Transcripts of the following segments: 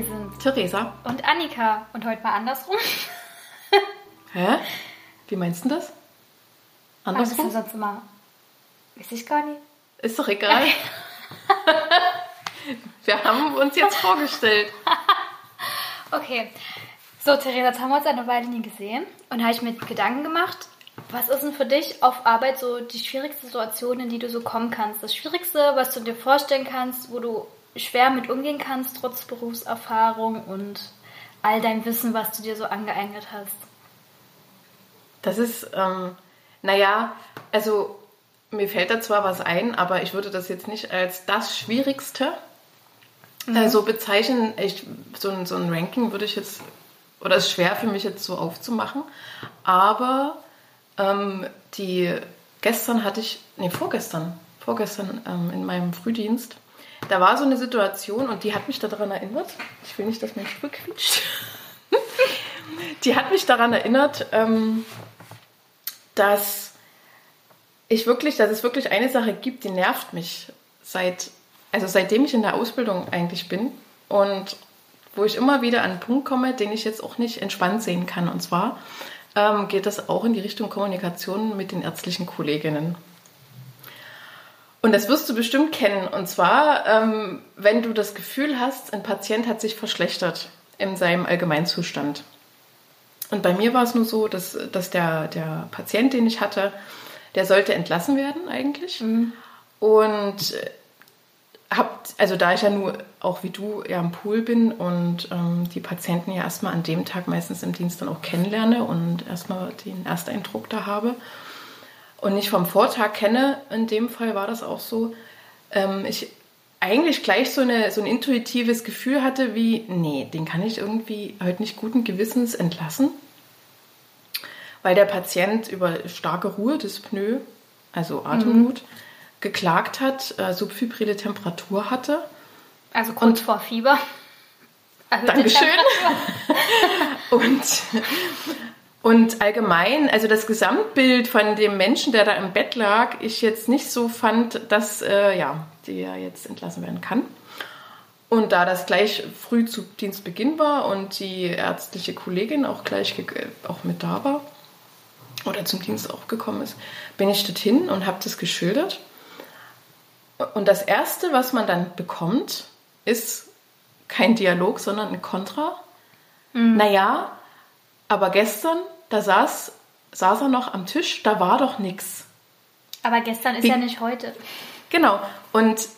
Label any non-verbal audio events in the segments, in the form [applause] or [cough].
Hier sind Theresa. und Annika. Und heute mal andersrum. [laughs] Hä? Wie meinst du das? Was ist denn Andersrum? sonst immer? Weiß ich gar nicht. Ist doch egal. [laughs] Wir haben uns jetzt vorgestellt. [laughs] Okay. So, Theresa, jetzt haben wir uns eine Weile nie gesehen. Und habe ich mir Gedanken gemacht, was ist denn für dich auf Arbeit so die schwierigste Situation, in die du so kommen kannst? Das Schwierigste, was du dir vorstellen kannst, wo du schwer mit umgehen kannst, trotz Berufserfahrung und all dein Wissen, was du dir so angeeignet hast. Das ist, ähm, naja, also mir fällt da zwar was ein, aber ich würde das jetzt nicht als das Schwierigste äh, so bezeichnen. Ich, so, ein, so ein Ranking würde ich jetzt, oder ist schwer für mich jetzt so aufzumachen. Aber ähm, die, gestern hatte ich, nee, vorgestern, vorgestern ähm, in meinem Frühdienst, da war so eine Situation und die hat mich daran erinnert. Ich will nicht, dass mein Stuhl quietscht. [laughs] die hat mich daran erinnert, ähm, dass ich wirklich, dass es wirklich eine Sache gibt, die nervt mich seit, also seitdem ich in der Ausbildung eigentlich bin und wo ich immer wieder an einen Punkt komme, den ich jetzt auch nicht entspannt sehen kann. Und zwar ähm, geht das auch in die Richtung Kommunikation mit den ärztlichen Kolleginnen. Und das wirst du bestimmt kennen. Und zwar, ähm, wenn du das Gefühl hast, ein Patient hat sich verschlechtert in seinem Allgemeinzustand. Und bei mir war es nur so, dass, dass der, der Patient, den ich hatte, der sollte entlassen werden eigentlich. Und äh, hab, also da ich ja nur auch wie du ja am Pool bin und ähm, die Patienten ja erstmal an dem Tag meistens im Dienst dann auch kennenlerne und erstmal den Ersteindruck da habe und nicht vom Vortag kenne, in dem Fall war das auch so, ähm, ich eigentlich gleich so, eine, so ein intuitives Gefühl hatte wie, nee, den kann ich irgendwie heute nicht guten Gewissens entlassen, weil der Patient über starke Ruhe des Pneu, also Atemnot, geklagt hat, äh, subfibrile Temperatur hatte. Also kurz vor Fieber. [laughs] Erhöhte Dankeschön. [laughs] Und, und allgemein, also das Gesamtbild von dem Menschen, der da im Bett lag, ich jetzt nicht so fand, dass äh, ja, der jetzt entlassen werden kann. Und da das gleich früh zu Dienstbeginn war und die ärztliche Kollegin auch gleich ge- auch mit da war oder zum Dienst auch gekommen ist, bin ich dorthin und habe das geschildert. Und das Erste, was man dann bekommt, ist kein Dialog, sondern ein Kontra. Naja, aber gestern, da saß, saß er noch am Tisch, da war doch nichts. Aber gestern ist Wie- ja nicht heute. Genau. Und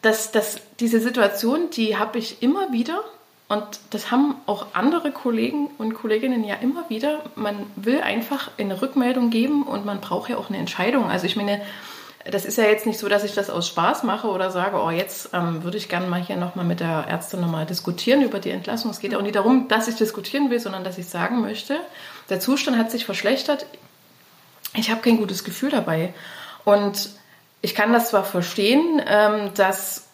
das, das, diese Situation, die habe ich immer wieder. Und das haben auch andere Kollegen und Kolleginnen ja immer wieder. Man will einfach eine Rückmeldung geben und man braucht ja auch eine Entscheidung. Also ich meine, das ist ja jetzt nicht so, dass ich das aus Spaß mache oder sage, oh, jetzt ähm, würde ich gerne mal hier nochmal mit der Ärztin nochmal diskutieren über die Entlassung. Es geht auch nicht darum, dass ich diskutieren will, sondern dass ich sagen möchte, der Zustand hat sich verschlechtert. Ich habe kein gutes Gefühl dabei. Und ich kann das zwar verstehen, ähm, dass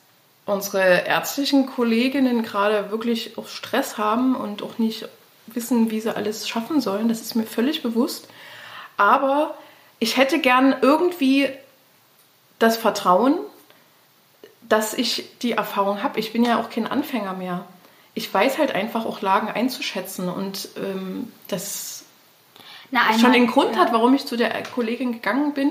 unsere ärztlichen Kolleginnen gerade wirklich auch Stress haben und auch nicht wissen, wie sie alles schaffen sollen. Das ist mir völlig bewusst. Aber ich hätte gern irgendwie das Vertrauen, dass ich die Erfahrung habe. Ich bin ja auch kein Anfänger mehr. Ich weiß halt einfach auch Lagen einzuschätzen und ähm, das Na, einmal, schon den Grund ja. hat, warum ich zu der Kollegin gegangen bin,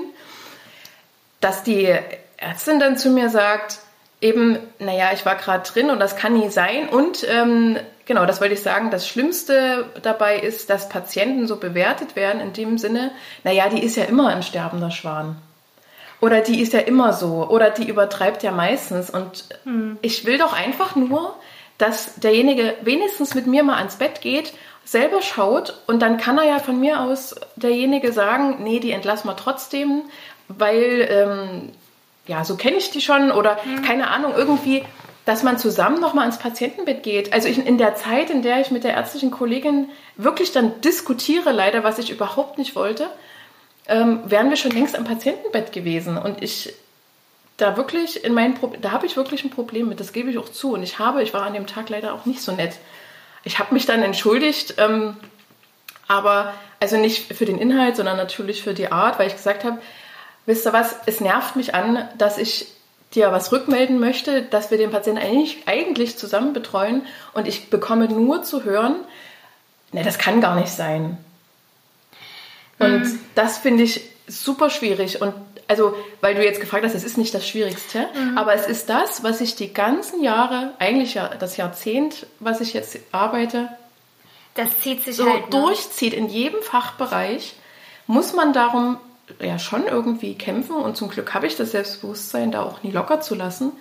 dass die Ärztin dann zu mir sagt, eben, naja, ich war gerade drin und das kann nie sein. Und ähm, genau, das wollte ich sagen, das Schlimmste dabei ist, dass Patienten so bewertet werden in dem Sinne, naja, die ist ja immer ein sterbender Schwan. Oder die ist ja immer so. Oder die übertreibt ja meistens. Und ich will doch einfach nur, dass derjenige wenigstens mit mir mal ans Bett geht, selber schaut und dann kann er ja von mir aus derjenige sagen, nee, die entlassen wir trotzdem, weil, ähm, ja, so kenne ich die schon oder keine Ahnung, irgendwie, dass man zusammen nochmal ins Patientenbett geht. Also ich, in der Zeit, in der ich mit der ärztlichen Kollegin wirklich dann diskutiere, leider, was ich überhaupt nicht wollte, ähm, wären wir schon längst am Patientenbett gewesen. Und ich da wirklich in meinen Pro da habe ich wirklich ein Problem mit, das gebe ich auch zu. Und ich habe, ich war an dem Tag leider auch nicht so nett. Ich habe mich dann entschuldigt, ähm, aber also nicht für den Inhalt, sondern natürlich für die Art, weil ich gesagt habe, wisst ihr was, es nervt mich an, dass ich dir was rückmelden möchte, dass wir den Patienten eigentlich, eigentlich zusammen betreuen und ich bekomme nur zu hören, ne, das kann gar nicht sein. Und mhm. das finde ich super schwierig. Und also, weil du jetzt gefragt hast, es ist nicht das Schwierigste, mhm. aber es ist das, was ich die ganzen Jahre, eigentlich ja das Jahrzehnt, was ich jetzt arbeite, das zieht sich so halt durchzieht in jedem Fachbereich, muss man darum ja schon irgendwie kämpfen und zum Glück habe ich das Selbstbewusstsein, da auch nie locker zu lassen.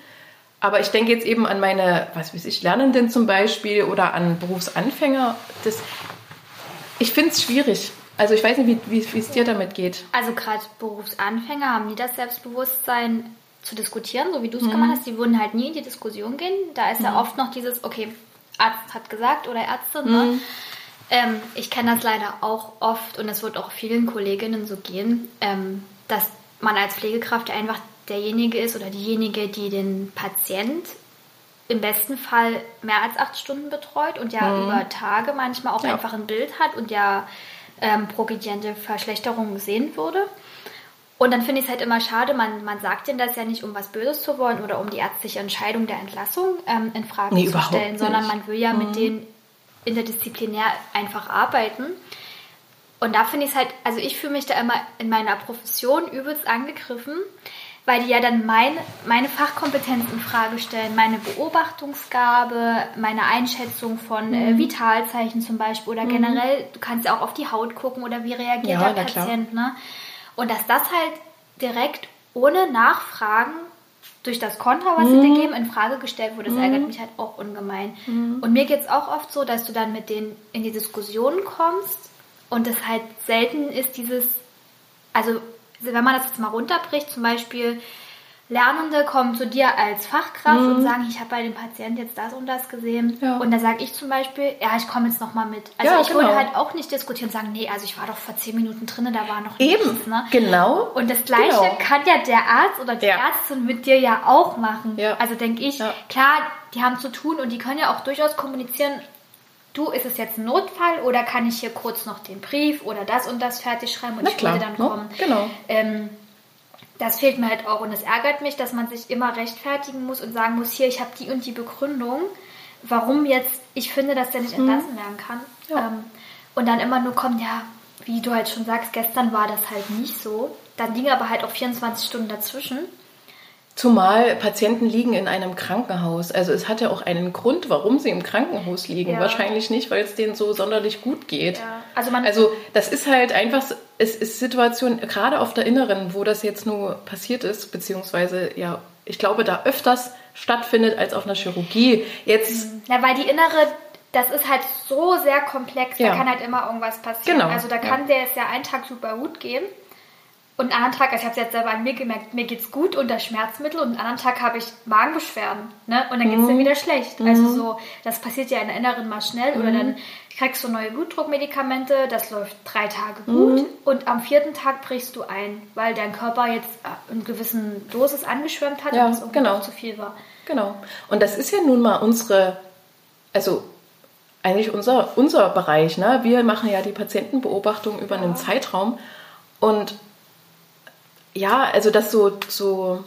Aber ich denke jetzt eben an meine, was weiß ich, Lernenden zum Beispiel oder an Berufsanfänger. Das, ich finde es schwierig. Also ich weiß nicht, wie es dir damit geht. Also gerade Berufsanfänger haben nie das Selbstbewusstsein zu diskutieren, so wie du es mhm. gemacht hast. Die würden halt nie in die Diskussion gehen. Da ist mhm. ja oft noch dieses, okay, Arzt hat gesagt oder Ärztin, ne? Mhm. Ähm, ich kenne das leider auch oft und es wird auch vielen Kolleginnen so gehen, ähm, dass man als Pflegekraft einfach derjenige ist oder diejenige, die den Patient im besten Fall mehr als acht Stunden betreut und ja mhm. über Tage manchmal auch ja. einfach ein Bild hat und ja ähm, progrediente Verschlechterungen sehen würde. Und dann finde ich es halt immer schade, man, man sagt denen das ja nicht, um was Böses zu wollen oder um die ärztliche Entscheidung der Entlassung ähm, in Frage nee, zu stellen, sondern man will ja mhm. mit denen interdisziplinär einfach arbeiten. Und da finde ich es halt, also ich fühle mich da immer in meiner Profession übelst angegriffen, weil die ja dann mein, meine Fachkompetenz in Frage stellen, meine Beobachtungsgabe, meine Einschätzung von äh, mhm. äh, Vitalzeichen zum Beispiel oder mhm. generell, du kannst ja auch auf die Haut gucken oder wie reagiert ja, der Patient, ne? Und dass das halt direkt ohne Nachfragen durch das Kontra, was mhm. sie dir geben, in Frage gestellt wurde, das mhm. ärgert mich halt auch ungemein. Mhm. Und mir geht es auch oft so, dass du dann mit denen in die Diskussion kommst und es halt selten ist dieses, also wenn man das jetzt mal runterbricht, zum Beispiel, Lernende kommen zu dir als Fachkraft mhm. und sagen, ich habe bei dem Patienten jetzt das und das gesehen. Ja. Und da sage ich zum Beispiel, ja, ich komme jetzt nochmal mit. Also ja, ich genau. würde halt auch nicht diskutieren und sagen, nee, also ich war doch vor zehn Minuten drin, da war noch Eben, nichts. Ne? genau. Und das Gleiche genau. kann ja der Arzt oder die ja. Ärztin mit dir ja auch machen. Also denke ich, klar, die haben zu tun und die können ja auch durchaus kommunizieren, du, ist es jetzt ein Notfall oder kann ich hier kurz noch den Brief oder das und das fertig schreiben und Na ich würde dann ne? kommen. Genau. Ähm, das fehlt mir halt auch und es ärgert mich, dass man sich immer rechtfertigen muss und sagen muss, hier, ich habe die und die Begründung, warum jetzt ich finde, dass der nicht mhm. entlassen werden kann. Ja. Ähm, und dann immer nur kommt, ja, wie du halt schon sagst, gestern war das halt nicht so. Dann ging aber halt auch 24 Stunden dazwischen. Zumal Patienten liegen in einem Krankenhaus. Also es hat ja auch einen Grund, warum sie im Krankenhaus liegen. Ja. Wahrscheinlich nicht, weil es denen so sonderlich gut geht. Ja. Also, man also das ist halt einfach, es ist Situation, gerade auf der Inneren, wo das jetzt nur passiert ist, beziehungsweise ja, ich glaube, da öfters stattfindet als auf einer Chirurgie. Jetzt. Ja, weil die innere das ist halt so sehr komplex, ja. da kann halt immer irgendwas passieren. Genau. Also da kann ja. der es ja einen Tag super gut gehen und einen anderen Tag, also ich habe es jetzt selber an mir gemerkt, mir geht's gut unter Schmerzmittel und einen anderen Tag habe ich Magenbeschwerden, ne? Und dann geht's mhm. dir wieder schlecht. Also mhm. Also so, das passiert ja in der Inneren mal schnell mhm. oder dann kriegst du neue Blutdruckmedikamente, das läuft drei Tage gut mhm. und am vierten Tag brichst du ein, weil dein Körper jetzt in gewissen Dosis angeschwemmt hat ja, und es genau. zu viel war. Genau. Und das ist ja nun mal unsere, also eigentlich unser, unser Bereich, ne? Wir machen ja die Patientenbeobachtung über ja. einen Zeitraum und ja, also das so, so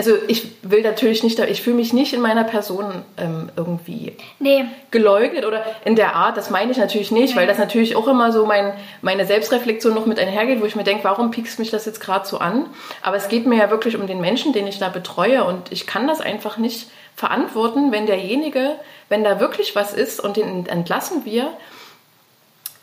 also ich will natürlich nicht, ich fühle mich nicht in meiner Person ähm, irgendwie nee. geleugnet oder in der Art, das meine ich natürlich nicht, weil das natürlich auch immer so mein, meine Selbstreflexion noch mit einhergeht, wo ich mir denke, warum piekst mich das jetzt gerade so an? Aber es geht mir ja wirklich um den Menschen, den ich da betreue und ich kann das einfach nicht verantworten, wenn derjenige, wenn da wirklich was ist und den entlassen wir,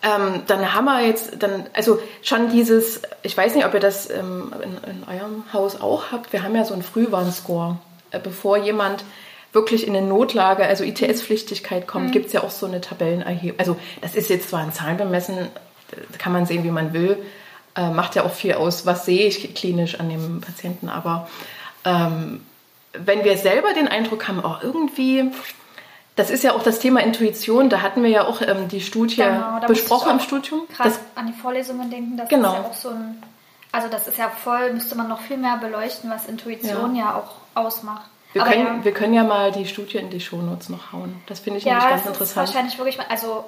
ähm, dann haben wir jetzt, dann, also schon dieses, ich weiß nicht, ob ihr das ähm, in, in, eurem Haus auch habt, wir haben ja so einen Frühwarnscore. Äh, bevor jemand wirklich in eine Notlage, also ITS-Pflichtigkeit kommt, mhm. gibt es ja auch so eine Tabellenerhebung. Also das ist jetzt zwar in Zahlen bemessen, kann man sehen, wie man will, äh, macht ja auch viel aus, was sehe ich klinisch an dem Patienten, aber ähm, wenn wir selber den Eindruck haben, oh, irgendwie das ist ja auch das Thema Intuition. Da hatten wir ja auch ähm, die Studie genau, besprochen im Studium. Krass an die Vorlesungen denken, das genau. ist ja auch so ein. Also das ist ja voll, müsste man noch viel mehr beleuchten, was Intuition ja, ja auch ausmacht. Wir können, ja. wir können ja mal die Studie in die Shownotes noch hauen. Das finde ich ja, nämlich ganz interessant. Ist wahrscheinlich wirklich, also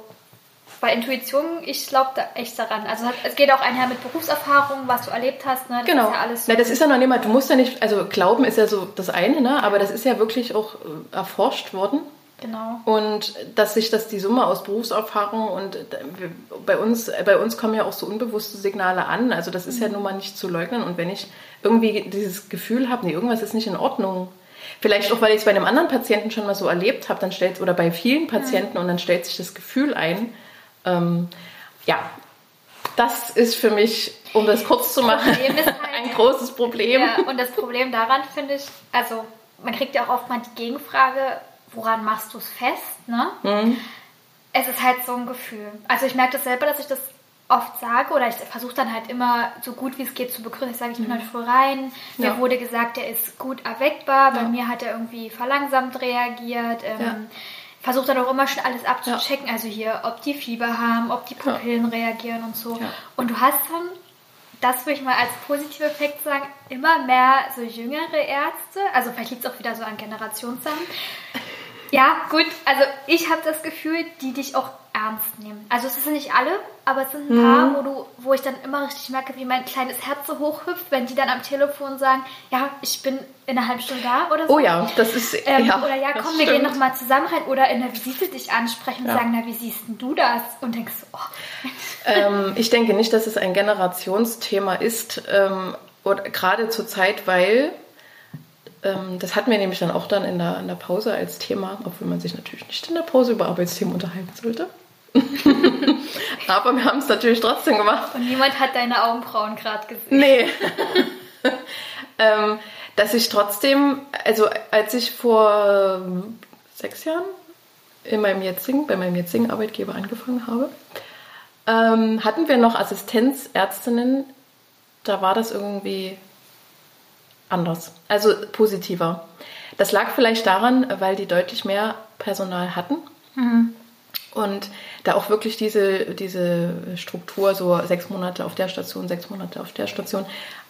Bei Intuition, ich glaube da echt daran. Also es geht auch einher mit Berufserfahrung, was du erlebt hast. Ne? Das genau. Ist ja alles so. Na, das ist ja noch nicht mal, du musst ja nicht, also Glauben ist ja so das eine, ne? aber das ist ja wirklich auch äh, erforscht worden. Genau. Und dass sich das die Summe aus Berufserfahrung und äh, bei uns, bei uns kommen ja auch so unbewusste Signale an. Also das ist mhm. ja nun mal nicht zu leugnen. Und wenn ich irgendwie dieses Gefühl habe, nee, irgendwas ist nicht in Ordnung, Vielleicht auch, weil ich es bei einem anderen Patienten schon mal so erlebt habe, dann stellt oder bei vielen Patienten ja. und dann stellt sich das Gefühl ein. Ähm, ja, das ist für mich, um das kurz zu machen, [laughs] halt, ein großes Problem. Ja, und das Problem daran finde ich, also man kriegt ja auch oft mal die Gegenfrage, woran machst du es fest? Ne? Mhm. Es ist halt so ein Gefühl. Also ich merke das selber, dass ich das oft sage oder ich versuche dann halt immer so gut wie es geht zu begründen. Ich sage, ich bin heute früh rein. Mir ja. wurde gesagt, er ist gut erweckbar. Bei ja. mir hat er irgendwie verlangsamt reagiert. Ähm, ja. Versuche dann auch immer schon alles abzuchecken. Also hier, ob die Fieber haben, ob die Pupillen reagieren und so. Und du hast dann, das würde ich mal als positiver Effekt sagen, immer mehr so jüngere Ärzte. Also vielleicht liegt es auch wieder so an Generationssachen. Ja, gut. Also ich habe das Gefühl, die dich auch ernst nehmen. Also es sind nicht alle, aber es sind ein paar, mhm. wo, du, wo ich dann immer richtig merke, wie mein kleines Herz so hochhüpft, wenn die dann am Telefon sagen, ja, ich bin in einer halben Stunde da oder so. Oh ja, das ist... Ähm, ja, oder ja, komm, wir stimmt. gehen nochmal zusammen rein. Oder in der Visite dich ansprechen und ja. sagen, na, wie siehst denn du das? Und denkst, oh. Ähm, ich denke nicht, dass es ein Generationsthema ist, ähm, oder gerade zur Zeit, weil das hatten wir nämlich dann auch dann in der, in der Pause als Thema, obwohl man sich natürlich nicht in der Pause über Arbeitsthemen unterhalten sollte. [laughs] Aber wir haben es natürlich trotzdem gemacht. Und niemand hat deine Augenbrauen gerade gesehen. Nee. [laughs] ähm, dass ich trotzdem, also als ich vor sechs Jahren in meinem jetzigen, bei meinem jetzigen Arbeitgeber angefangen habe, ähm, hatten wir noch Assistenzärztinnen. Da war das irgendwie anders, also positiver. Das lag vielleicht daran, weil die deutlich mehr Personal hatten. Mhm. Und da auch wirklich diese, diese Struktur, so sechs Monate auf der Station, sechs Monate auf der Station,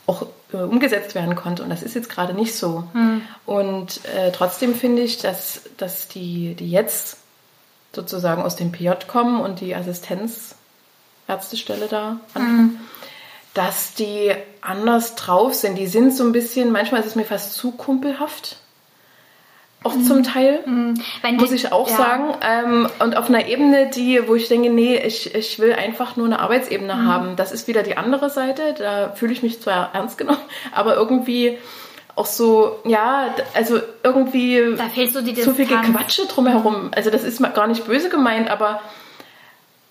auch äh, umgesetzt werden konnte. Und das ist jetzt gerade nicht so. Mhm. Und äh, trotzdem finde ich, dass, dass die, die jetzt sozusagen aus dem PJ kommen und die Assistenzärztestelle da anfangen, mhm. Dass die anders drauf sind. Die sind so ein bisschen, manchmal ist es mir fast zu kumpelhaft auch mhm. zum Teil, mhm. muss ich auch ja. sagen. Ähm, und auf einer Ebene, die, wo ich denke, nee, ich, ich will einfach nur eine Arbeitsebene mhm. haben. Das ist wieder die andere Seite. Da fühle ich mich zwar ernst genommen, [laughs] aber irgendwie auch so, ja, also irgendwie da fehlt so die zu viel Gequatsche drumherum. Also das ist gar nicht böse gemeint, aber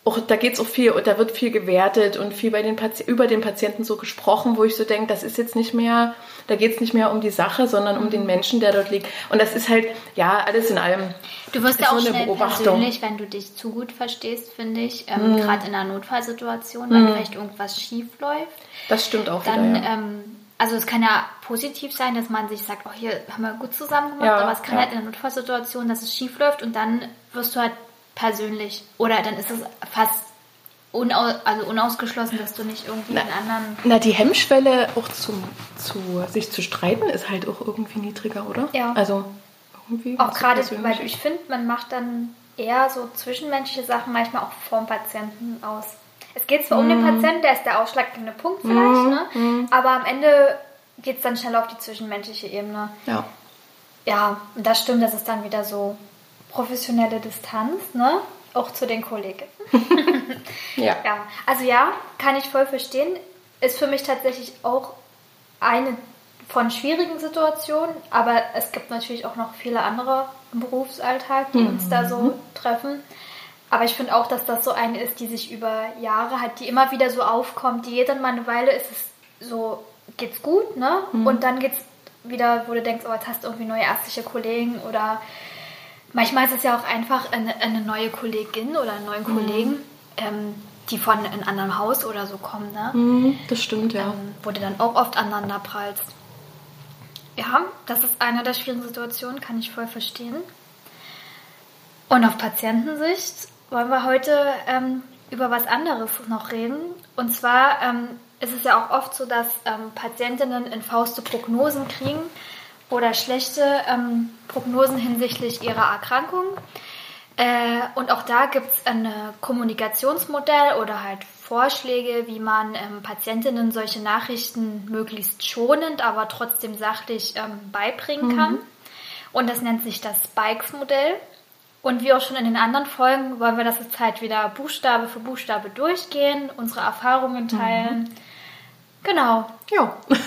auch, da geht es auch viel, und da wird viel gewertet und viel bei den über den Patienten so gesprochen, wo ich so denke, das ist jetzt nicht mehr, da geht es nicht mehr um die Sache, sondern um den Menschen, der dort liegt. Und das ist halt, ja, alles in allem. Du wirst ja auch schnell persönlich, wenn du dich zu gut verstehst, finde ich, ähm, mhm. gerade in einer Notfallsituation, wenn mhm. vielleicht irgendwas schief läuft. Das stimmt auch dann, wieder, ja. ähm, also es kann ja positiv sein, dass man sich sagt, oh hier haben wir gut zusammen gemacht, ja, aber es kann ja. halt in einer Notfallsituation, dass es schief läuft und dann wirst du halt persönlich. Oder dann ist es fast unaus also unausgeschlossen, dass du nicht irgendwie na, einen anderen. Na, die Hemmschwelle auch zum, zu sich zu streiten ist halt auch irgendwie niedriger, oder? Ja. Also irgendwie. Auch gerade, weil ich finde, man macht dann eher so zwischenmenschliche Sachen manchmal auch vorm Patienten aus. Es geht zwar mm. um den mhm. Patienten, der ist der ausschlaggebende Punkt vielleicht, mm. ne? Mm. aber am Ende geht es dann schnell auf die zwischenmenschliche Ebene. Ja. Ja, und das stimmt, das ist dann wieder so professionelle Distanz, ne? Auch zu den Kollegen. [laughs] ja. ja. Also ja, kann ich voll verstehen. Ist für mich tatsächlich auch eine von schwierigen Situationen, aber es gibt natürlich auch noch viele andere im Berufsalltag, die mhm. uns da so mhm. treffen. Aber ich finde auch, dass das so eine ist, die sich über Jahre hat, die immer wieder so aufkommt, die jede mal eine Weile ist es so, geht's gut, ne? Mhm. Und dann geht's wieder, wo du denkst, oh, jetzt hast du irgendwie neue ärztliche Kollegen oder Manchmal ist es ja auch einfach eine, eine neue Kollegin oder einen neuen Kollegen, mhm. ähm, die von einem anderen Haus oder so kommen. Ne? Mhm, das stimmt, ja. Ähm, wo du dann auch oft aneinander prallst. Ja, das ist eine der schwierigen Situationen, kann ich voll verstehen. Und auf Patientensicht wollen wir heute ähm, über was anderes noch reden. Und zwar ähm, ist es ja auch oft so, dass ähm, Patientinnen in Fauste Prognosen kriegen oder schlechte ähm, Prognosen hinsichtlich ihrer Erkrankung. Äh, und auch da gibt es ein Kommunikationsmodell oder halt Vorschläge, wie man ähm, Patientinnen solche Nachrichten möglichst schonend, aber trotzdem sachlich ähm, beibringen kann. Mhm. Und das nennt sich das Spikes-Modell. Und wie auch schon in den anderen Folgen wollen wir das jetzt halt wieder Buchstabe für Buchstabe durchgehen, unsere Erfahrungen teilen. Mhm. Genau. Ja. [laughs]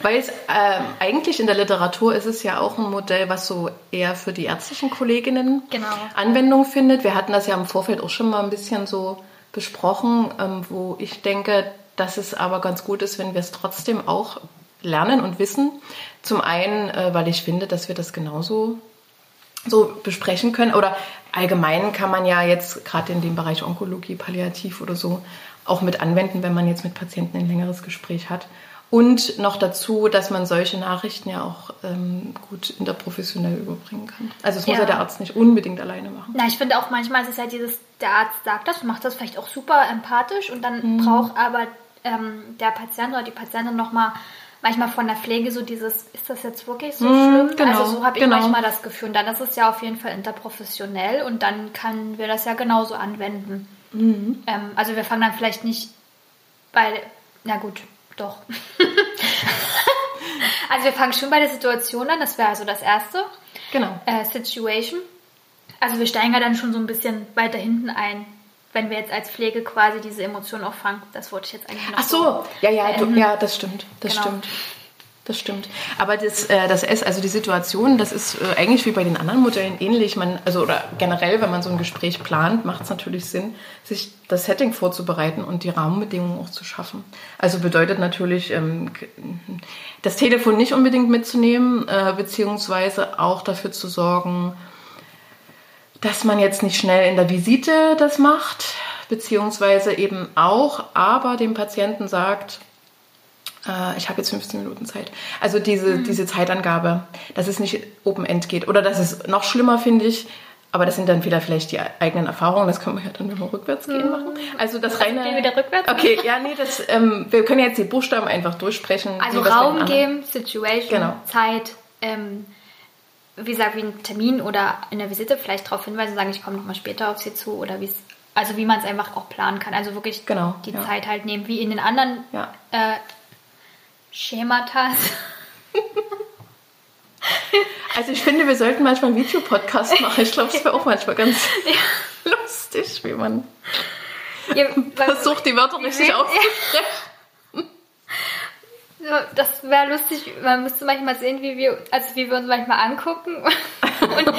Weil es ähm, eigentlich in der Literatur ist es ja auch ein Modell, was so eher für die ärztlichen Kolleginnen genau. Anwendung findet. Wir hatten das ja im Vorfeld auch schon mal ein bisschen so besprochen, ähm, wo ich denke, dass es aber ganz gut ist, wenn wir es trotzdem auch lernen und wissen. Zum einen, äh, weil ich finde, dass wir das genauso so besprechen können. Oder allgemein kann man ja jetzt gerade in dem Bereich Onkologie, Palliativ oder so auch mit anwenden, wenn man jetzt mit Patienten ein längeres Gespräch hat. Und noch dazu, dass man solche Nachrichten ja auch ähm, gut interprofessionell überbringen kann. Also es muss ja. ja der Arzt nicht unbedingt alleine machen. Na, ich finde auch manchmal ist es ja dieses, der Arzt sagt das, macht das vielleicht auch super empathisch und dann mhm. braucht aber ähm, der Patient oder die Patientin nochmal manchmal von der Pflege so dieses, ist das jetzt wirklich so mhm, schlimm? Genau, also so habe ich genau. manchmal das Gefühl. Und dann ist es ja auf jeden Fall interprofessionell und dann können wir das ja genauso anwenden. Mhm. Ähm, also wir fangen dann vielleicht nicht bei, na gut, doch. [laughs] also wir fangen schon bei der Situation an, das wäre also das erste. Genau. Äh, Situation. Also wir steigen ja dann schon so ein bisschen weiter hinten ein, wenn wir jetzt als Pflege quasi diese Emotionen auch fangen. Das wollte ich jetzt eigentlich noch Ach so, so ja, ja, du, ja, das stimmt, das genau. stimmt. Das stimmt. Aber das, äh, das S, also die Situation, das ist äh, eigentlich wie bei den anderen Modellen ähnlich. Man, also oder generell, wenn man so ein Gespräch plant, macht es natürlich Sinn, sich das Setting vorzubereiten und die Rahmenbedingungen auch zu schaffen. Also bedeutet natürlich, ähm, das Telefon nicht unbedingt mitzunehmen, äh, beziehungsweise auch dafür zu sorgen, dass man jetzt nicht schnell in der Visite das macht, beziehungsweise eben auch, aber dem Patienten sagt, ich habe jetzt 15 Minuten Zeit. Also diese, mhm. diese Zeitangabe, dass es nicht Open-End geht. Oder dass es noch schlimmer, finde ich, aber das sind dann wieder vielleicht die eigenen Erfahrungen. Das können wir ja dann, wenn wir rückwärts gehen, mhm. machen. Also das reine. Gehen wieder rückwärts? Okay, ja, nee, das, ähm, wir können jetzt die Buchstaben einfach durchsprechen. Also Raum geben, Situation, genau. Zeit, ähm, wie gesagt, wie ein Termin oder in der Visite vielleicht darauf hinweisen, sagen, ich komme nochmal später auf Sie zu oder wie es, also wie man es einfach auch planen kann. Also wirklich genau, die ja. Zeit halt nehmen, wie in den anderen ja. äh, Schematas. [laughs] Also ich finde, wir sollten manchmal einen Videopodcast machen. Ich glaube, es wäre auch manchmal ganz [laughs] ja. lustig, wie man ja, [laughs] versucht, die Wörter richtig auszusprechen. Ja. Das wäre lustig. Man müsste manchmal sehen, wie wir, also wie wir uns manchmal angucken. Und, und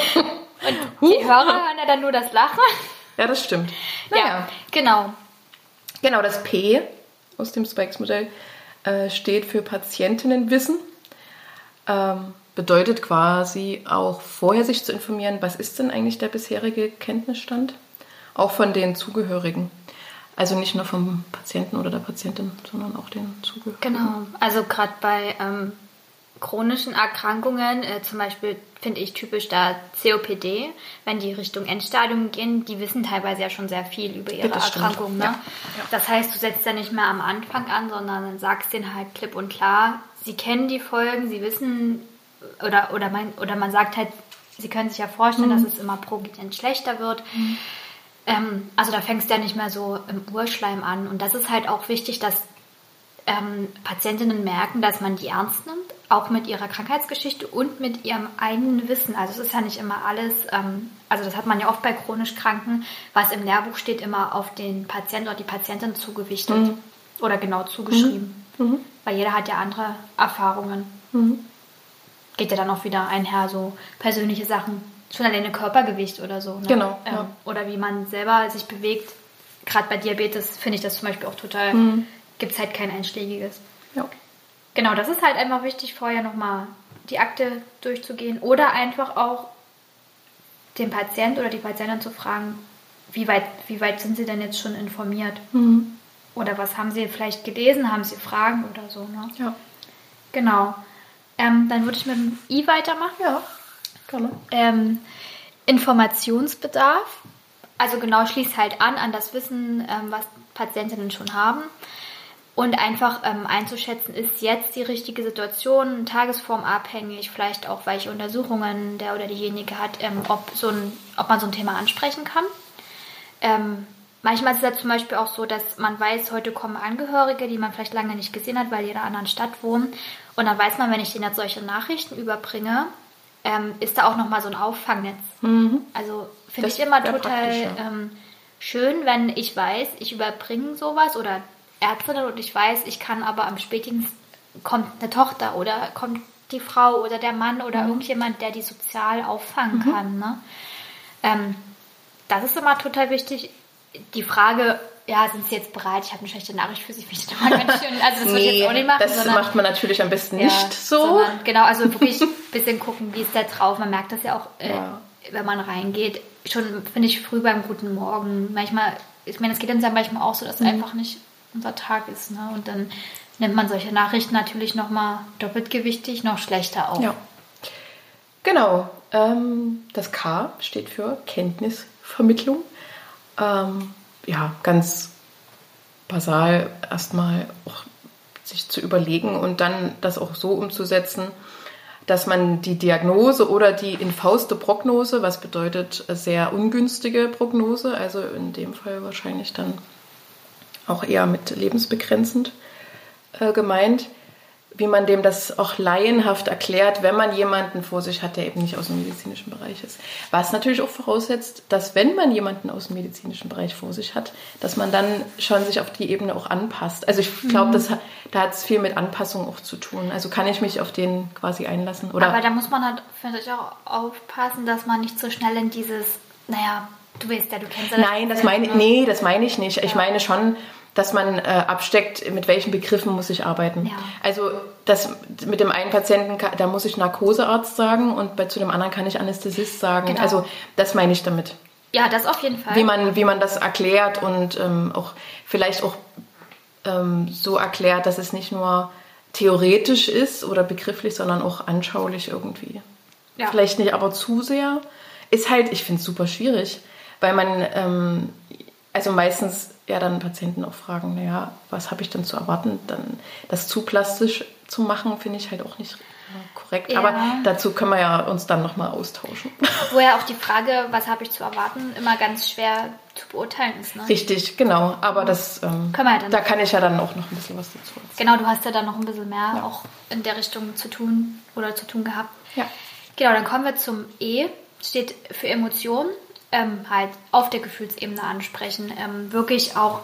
die Hörer hören ja dann nur das Lachen. Ja, das stimmt. Naja. Ja, genau. Genau, das P aus dem Spikes-Modell äh, steht für Patientinnenwissen. Ähm, bedeutet quasi auch vorher sich zu informieren, was ist denn eigentlich der bisherige Kenntnisstand, auch von den Zugehörigen. Also nicht nur vom Patienten oder der Patientin, sondern auch den Zugehörigen. Genau, also gerade bei ähm, chronischen Erkrankungen, äh, zum Beispiel finde ich typisch da COPD, wenn die Richtung Endstadium gehen, die wissen teilweise ja schon sehr viel über ihre das Erkrankung. Ne? Ja. Ja. Das heißt, du setzt ja nicht mehr am Anfang an, sondern sagst denen halt klipp und klar, sie kennen die Folgen, sie wissen, oder, oder, mein, oder man sagt halt, sie können sich ja vorstellen, mhm. dass es immer progredient schlechter wird. Mhm. Ähm, also da fängst du ja nicht mehr so im Urschleim an. Und das ist halt auch wichtig, dass ähm, Patientinnen merken, dass man die ernst nimmt, auch mit ihrer Krankheitsgeschichte und mit ihrem eigenen Wissen. Also es ist ja nicht immer alles, ähm, also das hat man ja oft bei chronisch Kranken, was im Lehrbuch steht, immer auf den Patienten oder die Patientin zugewichtet mhm. oder genau zugeschrieben. Mhm. mhm. Weil jeder hat ja andere Erfahrungen. Mhm. Geht ja dann auch wieder einher, so persönliche Sachen, schon alleine Körpergewicht oder so. Ne? Genau. Ähm, ja. Oder wie man selber sich bewegt. Gerade bei Diabetes finde ich das zum Beispiel auch total, mhm. Gibt es halt kein einschlägiges. Ja. Genau, das ist halt einfach wichtig, vorher nochmal die Akte durchzugehen oder einfach auch den Patient oder die Patientin zu fragen, wie weit, wie weit sind sie denn jetzt schon informiert? Mhm. Oder was haben sie vielleicht gelesen? Haben sie Fragen oder so? Ne? Ja. Genau. Ähm, dann würde ich mit dem I weitermachen. Ja, gerne. Ähm, Informationsbedarf. Also genau, schließt halt an an das Wissen, ähm, was Patientinnen schon haben. Und einfach ähm, einzuschätzen, ist jetzt die richtige Situation, tagesformabhängig, vielleicht auch welche Untersuchungen der oder diejenige hat, ähm, ob, so ein, ob man so ein Thema ansprechen kann. Ähm, manchmal ist es ja zum Beispiel auch so, dass man weiß, heute kommen Angehörige, die man vielleicht lange nicht gesehen hat, weil die in einer anderen Stadt wohnen. Und dann weiß man, wenn ich denen jetzt solche Nachrichten überbringe, ähm, ist da auch nochmal so ein Auffangnetz. Mhm. Also finde ich immer total ähm, schön, wenn ich weiß, ich überbringe sowas oder Ärztin und ich weiß, ich kann aber am spätestens kommt eine Tochter oder kommt die Frau oder der Mann oder mhm. irgendjemand, der die sozial auffangen mhm. kann. Ne? Ähm, das ist immer total wichtig. Die Frage, ja, sind Sie jetzt bereit? Ich habe eine schlechte Nachricht für Sie. Ich mal ganz schön, also das nee, ich jetzt auch nicht machen. Das sondern, macht man natürlich am besten ja, nicht so. Sondern, genau, also wirklich ein bisschen gucken, wie ist der drauf. Man merkt das ja auch, äh, ja. wenn man reingeht. Schon, finde ich, früh beim Guten Morgen. Manchmal, ich meine, es geht ja manchmal auch so, dass mhm. einfach nicht unser Tag ist. Ne? Und dann nimmt man solche Nachrichten natürlich nochmal doppelt gewichtig, noch schlechter auf. Ja. Genau. Ähm, das K steht für Kenntnisvermittlung. Ähm, ja, ganz basal erstmal auch sich zu überlegen und dann das auch so umzusetzen, dass man die Diagnose oder die infauste Prognose, was bedeutet sehr ungünstige Prognose, also in dem Fall wahrscheinlich dann auch eher mit lebensbegrenzend äh, gemeint, wie man dem das auch laienhaft erklärt, wenn man jemanden vor sich hat, der eben nicht aus dem medizinischen Bereich ist. Was natürlich auch voraussetzt, dass wenn man jemanden aus dem medizinischen Bereich vor sich hat, dass man dann schon sich auf die Ebene auch anpasst. Also ich glaube, mhm. da hat es viel mit Anpassung auch zu tun. Also kann ich mich auf den quasi einlassen. Oder? Aber da muss man halt, finde ich, auch aufpassen, dass man nicht so schnell in dieses, naja, du weißt ja, du kennst ja Nein, das meine, nee, das meine ich nicht. Ich meine schon, dass man äh, absteckt, mit welchen Begriffen muss ich arbeiten. Ja. Also das mit dem einen Patienten, da muss ich Narkosearzt sagen und bei, zu dem anderen kann ich Anästhesist sagen. Genau. Also das meine ich damit. Ja, das auf jeden Fall. Wie man, wie man das erklärt und ähm, auch vielleicht auch ähm, so erklärt, dass es nicht nur theoretisch ist oder begrifflich, sondern auch anschaulich irgendwie. Ja. Vielleicht nicht aber zu sehr. Ist halt, ich finde es super schwierig, weil man, ähm, also meistens ja dann Patienten auch fragen, naja, was habe ich denn zu erwarten? Dann das zu plastisch zu machen, finde ich halt auch nicht korrekt. Ja. Aber dazu können wir ja uns dann nochmal austauschen. [laughs] Wo ja auch die Frage, was habe ich zu erwarten, immer ganz schwer zu beurteilen ist. Ne? Richtig, genau. Aber das, ähm, können wir ja dann da kann ich ja dann auch noch ein bisschen was dazu erzählen. Genau, du hast ja dann noch ein bisschen mehr ja. auch in der Richtung zu tun oder zu tun gehabt. Ja. Genau, dann kommen wir zum E. Steht für Emotionen ähm, halt auf der Gefühlsebene ansprechen. Ähm, wirklich auch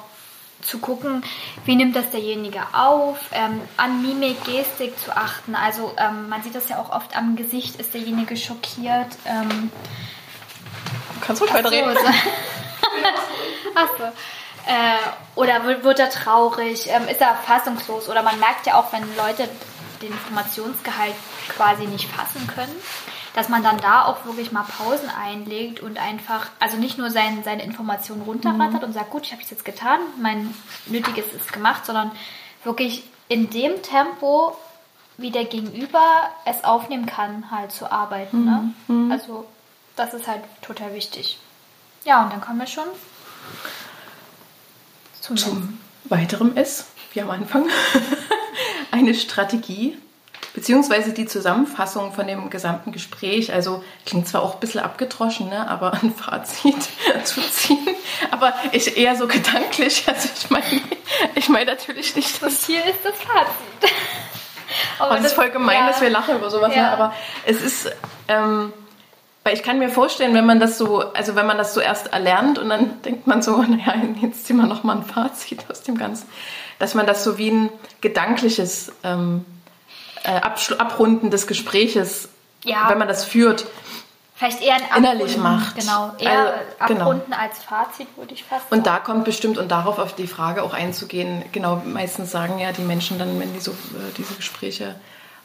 zu gucken, wie nimmt das derjenige auf, ähm, an Mimik, Gestik zu achten. Also ähm, man sieht das ja auch oft am Gesicht, ist derjenige schockiert. Ähm, Kannst du weiterreden? So, [laughs] Achso. Äh, oder wird, wird er traurig? Ähm, ist er fassungslos? Oder man merkt ja auch, wenn Leute den Informationsgehalt quasi nicht fassen können dass man dann da auch wirklich mal Pausen einlegt und einfach, also nicht nur sein, seine Informationen runterrattert mhm. und sagt, gut, ich habe es jetzt getan, mein Nötiges ist gemacht, sondern wirklich in dem Tempo, wie der Gegenüber es aufnehmen kann, halt zu arbeiten. Ne? Mhm. Ne? Also das ist halt total wichtig. Ja, und dann kommen wir schon zum, zum weiteren S, wie am Anfang. [laughs] Eine Strategie beziehungsweise die Zusammenfassung von dem gesamten Gespräch. Also klingt zwar auch ein bisschen abgedroschen, ne, aber ein Fazit [laughs] zu ziehen. Aber ich eher so gedanklich. Also ich meine, ich meine natürlich nicht. Das hier ist das Fazit. [laughs] aber Und es ist voll gemein, ja. dass wir lachen über sowas, ne, ja. ne? aber es ist. Ähm, weil ich kann mir vorstellen, wenn man das so, also wenn man das so erst erlernt und dann denkt man so, [laughs] naja, jetzt ziehen wir nochmal ein Fazit aus dem Ganzen, dass man das so wie ein gedankliches ähm, äh, Abrunden des Gespräches, ja. wenn man das führt, vielleicht eher ein innerlich macht. Genau, eher also, genau. Abrunden als Fazit, würde ich fast sagen. Und da kommt bestimmt, und darauf auf die Frage auch einzugehen, genau, meistens sagen ja die Menschen dann, wenn die so äh, diese Gespräche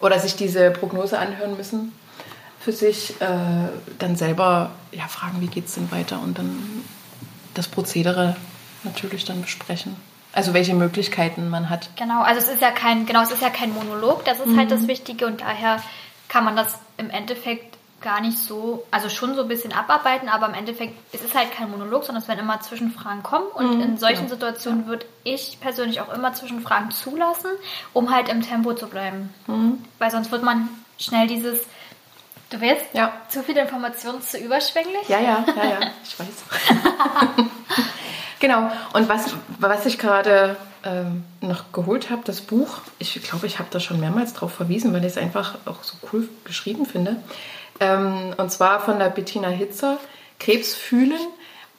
oder sich diese Prognose anhören müssen, für sich äh, dann selber ja, fragen, wie geht es denn weiter und dann das Prozedere natürlich dann besprechen. Also welche Möglichkeiten man hat. Genau, also es ist ja kein, genau, es ist ja kein Monolog, das ist mhm. halt das mhm. Wichtige und daher kann man das im Endeffekt gar nicht so, also schon so ein bisschen abarbeiten, aber im Endeffekt, es ist halt kein Monolog, sondern es werden immer Zwischenfragen kommen und Mhm, in solchen ja. Situationen würde ich persönlich auch immer Zwischenfragen zulassen, um halt im Tempo zu bleiben. Mhm. Weil sonst wird man schnell dieses, du willst Ja. zu viele Informationen zu überschwänglich? Ja, ja, ja, ja, ich weiß. [laughs] genau, und was, was ich gerade ähm, noch geholt habe, das Buch, ich glaube, ich habe da schon mehrmals drauf verwiesen, weil ich es einfach auch so cool geschrieben finde. Ähm, und zwar von der Bettina Hitzer, Krebs fühlen.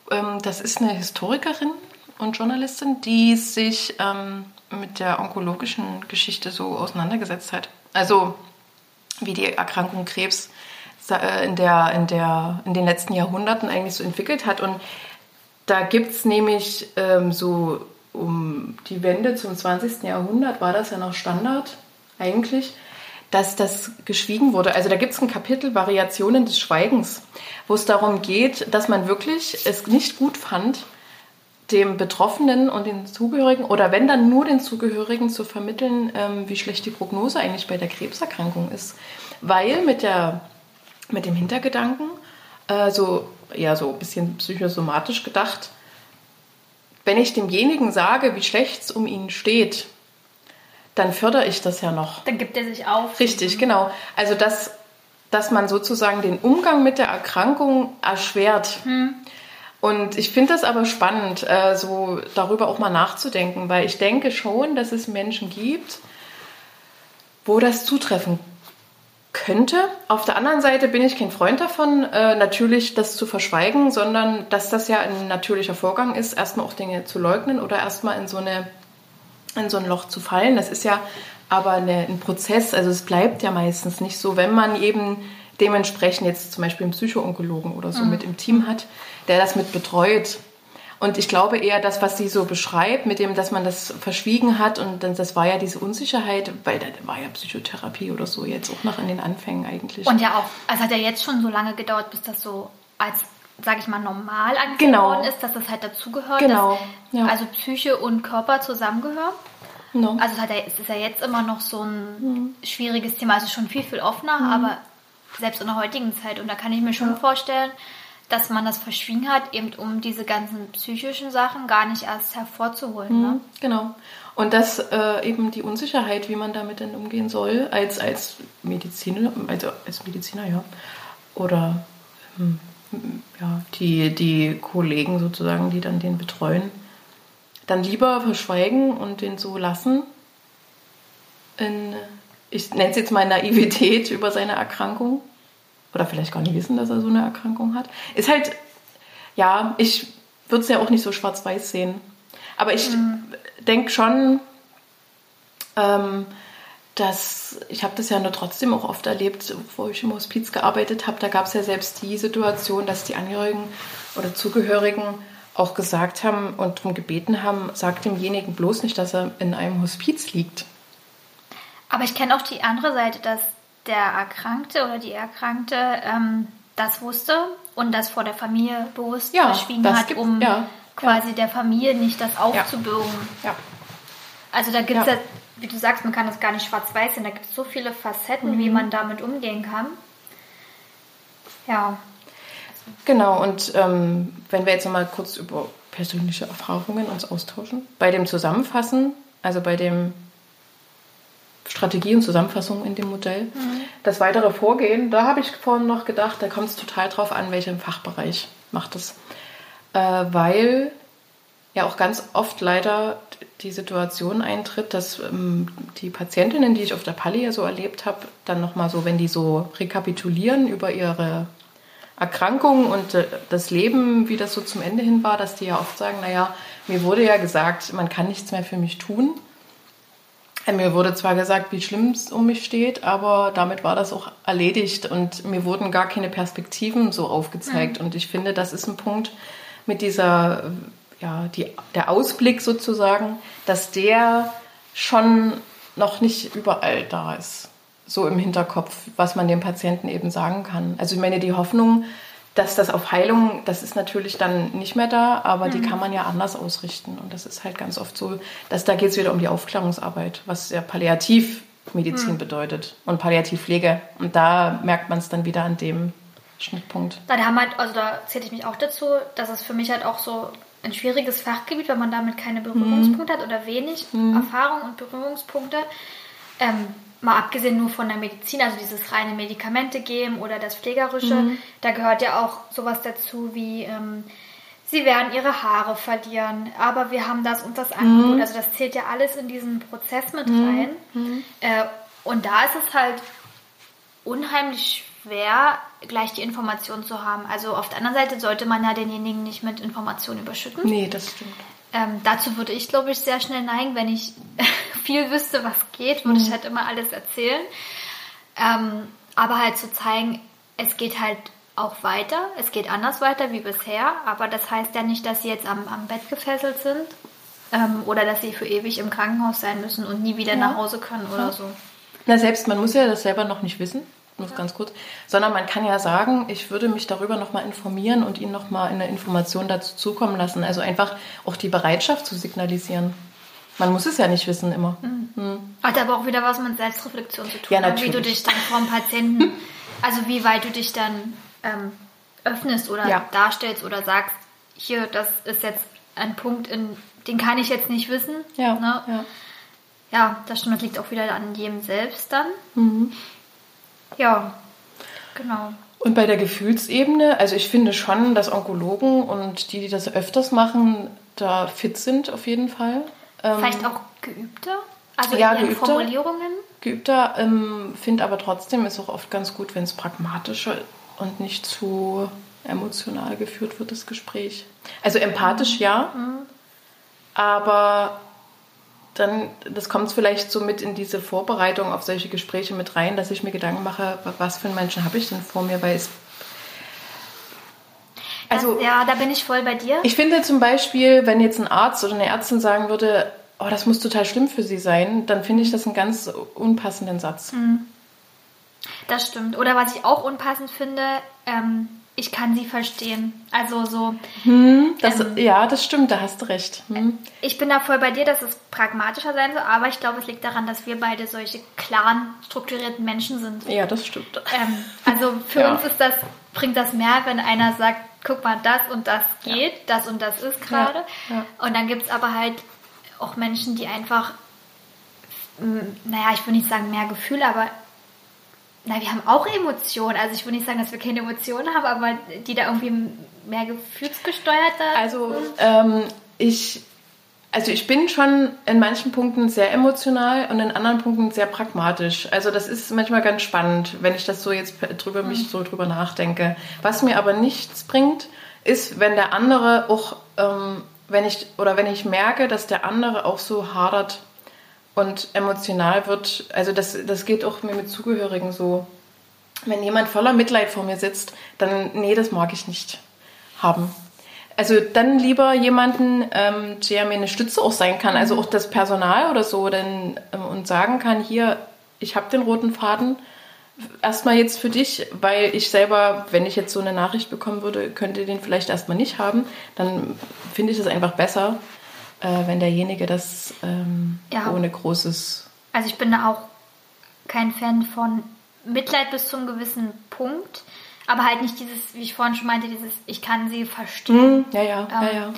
Ähm, das ist eine Historikerin und Journalistin, die sich ähm, mit der onkologischen Geschichte so auseinandergesetzt hat. Also wie die Erkrankung Krebs äh, in, der, in, der, in den letzten Jahrhunderten eigentlich so entwickelt hat. Und da gibt es nämlich ähm, so um die Wende zum 20. Jahrhundert war das ja noch Standard eigentlich, dass das geschwiegen wurde. Also da gibt es ein Kapitel Variationen des Schweigens, wo es darum geht, dass man wirklich es nicht gut fand, dem Betroffenen und den Zugehörigen oder wenn dann nur den Zugehörigen zu vermitteln, ähm, wie schlecht die Prognose eigentlich bei der Krebserkrankung ist. Weil mit, der, mit dem Hintergedanken, äh, so, ja, so ein bisschen psychosomatisch gedacht, wenn ich demjenigen sage, wie schlecht es um ihn steht, dann fördere ich das ja noch. Dann gibt er sich auf. Richtig, genau. Also dass, dass man sozusagen den Umgang mit der Erkrankung erschwert. Und ich finde das aber spannend, äh, so darüber auch mal nachzudenken, weil ich denke schon, dass es Menschen gibt, wo das zutreffen könnte. Auf der anderen Seite bin ich kein Freund davon, äh, natürlich das zu verschweigen, sondern dass das ja ein natürlicher Vorgang ist, erstmal auch Dinge zu leugnen oder erstmal in so eine in so ein Loch zu fallen. Das ist ja aber eine, ein Prozess, also es bleibt ja meistens nicht so, wenn man eben dementsprechend jetzt zum Beispiel einen Psychoonkologen oder so mit im Team hat, der das mit betreut. Und ich glaube eher, das, was sie so beschreibt, mit dem, dass man das verschwiegen hat und dann, das war ja diese Unsicherheit, weil da war ja Psychotherapie oder so jetzt auch noch in den Anfängen eigentlich. Und ja auch, also hat ja jetzt schon so lange gedauert, bis das so als, sag ich mal, normal angesehen Genau. worden ist, dass das halt dazugehört, Genau, dass ja. also Psyche und Körper zusammengehören. no. Also es, hat ja, es ist ja jetzt immer noch so ein Mhm. schwieriges Thema, also schon viel, viel offener, aber selbst in der heutigen Zeit. Und da kann ich mir schon vorstellen, dass man das verschwiegen hat, eben um diese ganzen psychischen Sachen gar nicht erst hervorzuholen. Ne? Mhm, Genau. Und das äh, eben die Unsicherheit, wie man damit denn umgehen soll, als, als Mediziner, also als Mediziner, ja. Oder ähm, ja, die, die Kollegen sozusagen, die dann den betreuen, dann lieber verschweigen und den so lassen. In, ich nenne es jetzt mal Naivität über seine Erkrankung. Oder vielleicht gar nicht wissen, dass er so eine Erkrankung hat. Ist halt, ja, ich würde es ja auch nicht so schwarz-weiß sehen. Aber ich denke schon, ähm, dass ich habe das ja nur trotzdem auch oft erlebt, wo ich im Hospiz gearbeitet habe. Da gab es ja selbst die Situation, dass die Angehörigen oder Zugehörigen auch gesagt haben und darum gebeten haben, sagt demjenigen bloß nicht, dass er in einem Hospiz liegt. Aber ich kenne auch die andere Seite, dass der Erkrankte oder die Erkrankte ähm, das wusste und das vor der Familie bewusst Ja, verschwiegen hat, gibt- um ja, quasi der Familie nicht das aufzubürgen. Ja. Also da gibt es ja. Ja. wie du sagst, man kann das gar nicht schwarz-weiß sehen, da gibt es so viele Facetten, Mhm. wie man damit umgehen kann. Ja. Genau, und ähm, wenn wir jetzt nochmal kurz über persönliche Erfahrungen uns austauschen. Bei dem Zusammenfassen, also bei dem Strategie und Zusammenfassung in dem Modell, das weitere Vorgehen, da habe ich vorhin noch gedacht, da kommt es total drauf an, welcher Fachbereich macht es. Äh, weil ja auch ganz oft leider die Situation eintritt, dass ähm, die Patientinnen, die ich auf der Palli ja so erlebt habe, dann nochmal so, wenn die so rekapitulieren über ihre Erkrankung und äh, das Leben, wie das so zum Ende hin war, dass die ja oft sagen, naja, mir wurde ja gesagt, man kann nichts mehr für mich tun. Äh, Mir wurde zwar gesagt, wie schlimm es um mich steht, aber damit war das auch erledigt und mir wurden gar keine Perspektiven so aufgezeigt. Und ich finde, das ist ein Punkt mit dieser, ja, die, der Ausblick sozusagen, dass der schon noch nicht überall da ist. So im Hinterkopf, was man dem Patienten eben sagen kann. Also ich meine, die Hoffnung, dass das auf Heilung, das ist natürlich dann nicht mehr da, aber die kann man ja anders ausrichten. Und das ist halt ganz oft so, dass da geht es wieder um die Aufklärungsarbeit, was ja palliativ Medizin mhm. bedeutet und Palliativpflege. Und da merkt man es dann wieder an dem Schnittpunkt. Da haben halt, also da zähle ich mich auch dazu, dass es für mich halt auch so ein schwieriges Fachgebiet, wenn man damit keine Berührungspunkte mhm. hat oder wenig mhm. Erfahrung und Berührungspunkte. Ähm, mal abgesehen nur von der Medizin, also dieses reine Medikamente geben oder das Pflegerische, mhm. da gehört ja auch sowas dazu wie ähm, sie werden ihre Haare verlieren, aber wir haben das und das Angebot. Mhm. Also das zählt ja alles in diesen Prozess mit mhm. rein. Mhm. Äh, und da ist es halt unheimlich schwer, gleich die Information zu haben. Also auf der anderen Seite sollte man ja denjenigen nicht mit Informationen überschütten. Nee, das stimmt. Ähm, dazu würde ich, glaube ich, sehr schnell neigen, wenn ich [laughs] viel wüsste, was geht, würde mhm. ich halt immer alles erzählen. Ähm, aber halt zu zeigen, es geht halt auch weiter, es geht anders weiter wie bisher, aber das heißt ja nicht, dass sie jetzt am, am Bett gefesselt sind ähm, oder dass sie für ewig im Krankenhaus sein müssen und nie wieder ja. nach Hause können oder ja. so. Na, selbst, man muss ja das selber noch nicht wissen nur ganz kurz, sondern man kann ja sagen, ich würde mich darüber nochmal informieren und Ihnen nochmal eine Information dazu zukommen lassen. Also einfach auch die Bereitschaft zu signalisieren. Man muss es ja nicht wissen immer. Mhm. Mhm. Hat aber auch wieder was mit Selbstreflexion zu tun. Ja, natürlich. Wie du dich dann vor dem Patienten, [laughs] also wie weit du dich dann ähm, öffnest oder ja. darstellst oder sagst, hier, das ist jetzt ein Punkt, in, den kann ich jetzt nicht wissen. Ja, ne? ja. ja das stimmt, das liegt auch wieder an jedem selbst dann. Mhm. Ja, genau. Und bei der Gefühlsebene, also ich finde schon, dass Onkologen und die, die das öfters machen, da fit sind auf jeden Fall. Ähm, Vielleicht auch geübter? Also ja, geübter, Formulierungen? Geübter, ähm, finde aber trotzdem ist auch oft ganz gut, wenn es pragmatischer und nicht zu emotional geführt wird, das Gespräch. Also empathisch ja, mhm. aber dann, das kommt vielleicht so mit in diese Vorbereitung auf solche Gespräche mit rein, dass ich mir Gedanken mache, was für einen Menschen habe ich denn vor mir, weil es also, das, ja, da bin ich voll bei dir. Ich finde zum Beispiel, wenn jetzt ein Arzt oder eine Ärztin sagen würde, oh, das muss total schlimm für sie sein, dann finde ich das einen ganz unpassenden Satz. Mhm. Das stimmt. Oder was ich auch unpassend finde, ähm, ich kann sie verstehen. Also so. Hm, das, ähm, ja, das stimmt, da hast du recht. Hm. Ich bin da voll bei dir, dass es pragmatischer sein soll, aber ich glaube, es liegt daran, dass wir beide solche klaren, strukturierten Menschen sind. Ja, das stimmt. Ähm, also für ja. uns ist das, bringt das mehr, wenn einer sagt, guck mal, das und das geht, ja. das und das ist gerade. Ja. Und dann gibt es aber halt auch Menschen, die einfach, naja, ich würde nicht sagen mehr Gefühl, aber na, wir haben auch Emotionen. Also ich würde nicht sagen, dass wir keine Emotionen haben, aber die da irgendwie mehr gefühlsgesteuerter. Also ähm, ich, also ich bin schon in manchen Punkten sehr emotional und in anderen Punkten sehr pragmatisch. Also das ist manchmal ganz spannend, wenn ich das so jetzt drüber mich so drüber nachdenke. Was mir aber nichts bringt, ist, wenn der andere auch, ähm, wenn ich oder wenn ich merke, dass der andere auch so hadert und emotional wird, also das, das geht auch mir mit Zugehörigen so. Wenn jemand voller Mitleid vor mir sitzt, dann, nee, das mag ich nicht haben. Also dann lieber jemanden, ähm, der mir eine Stütze auch sein kann, also auch das Personal oder so, denn, ähm, und sagen kann, hier, ich habe den roten Faden, erstmal jetzt für dich, weil ich selber, wenn ich jetzt so eine Nachricht bekommen würde, könnte den vielleicht erstmal nicht haben, dann finde ich das einfach besser, äh, wenn derjenige das ähm, ja. ohne großes. Also ich bin da auch kein Fan von Mitleid bis zum gewissen Punkt, aber halt nicht dieses, wie ich vorhin schon meinte, dieses, ich kann sie verstehen. Mhm. Ja, ja, ähm, ja, ja.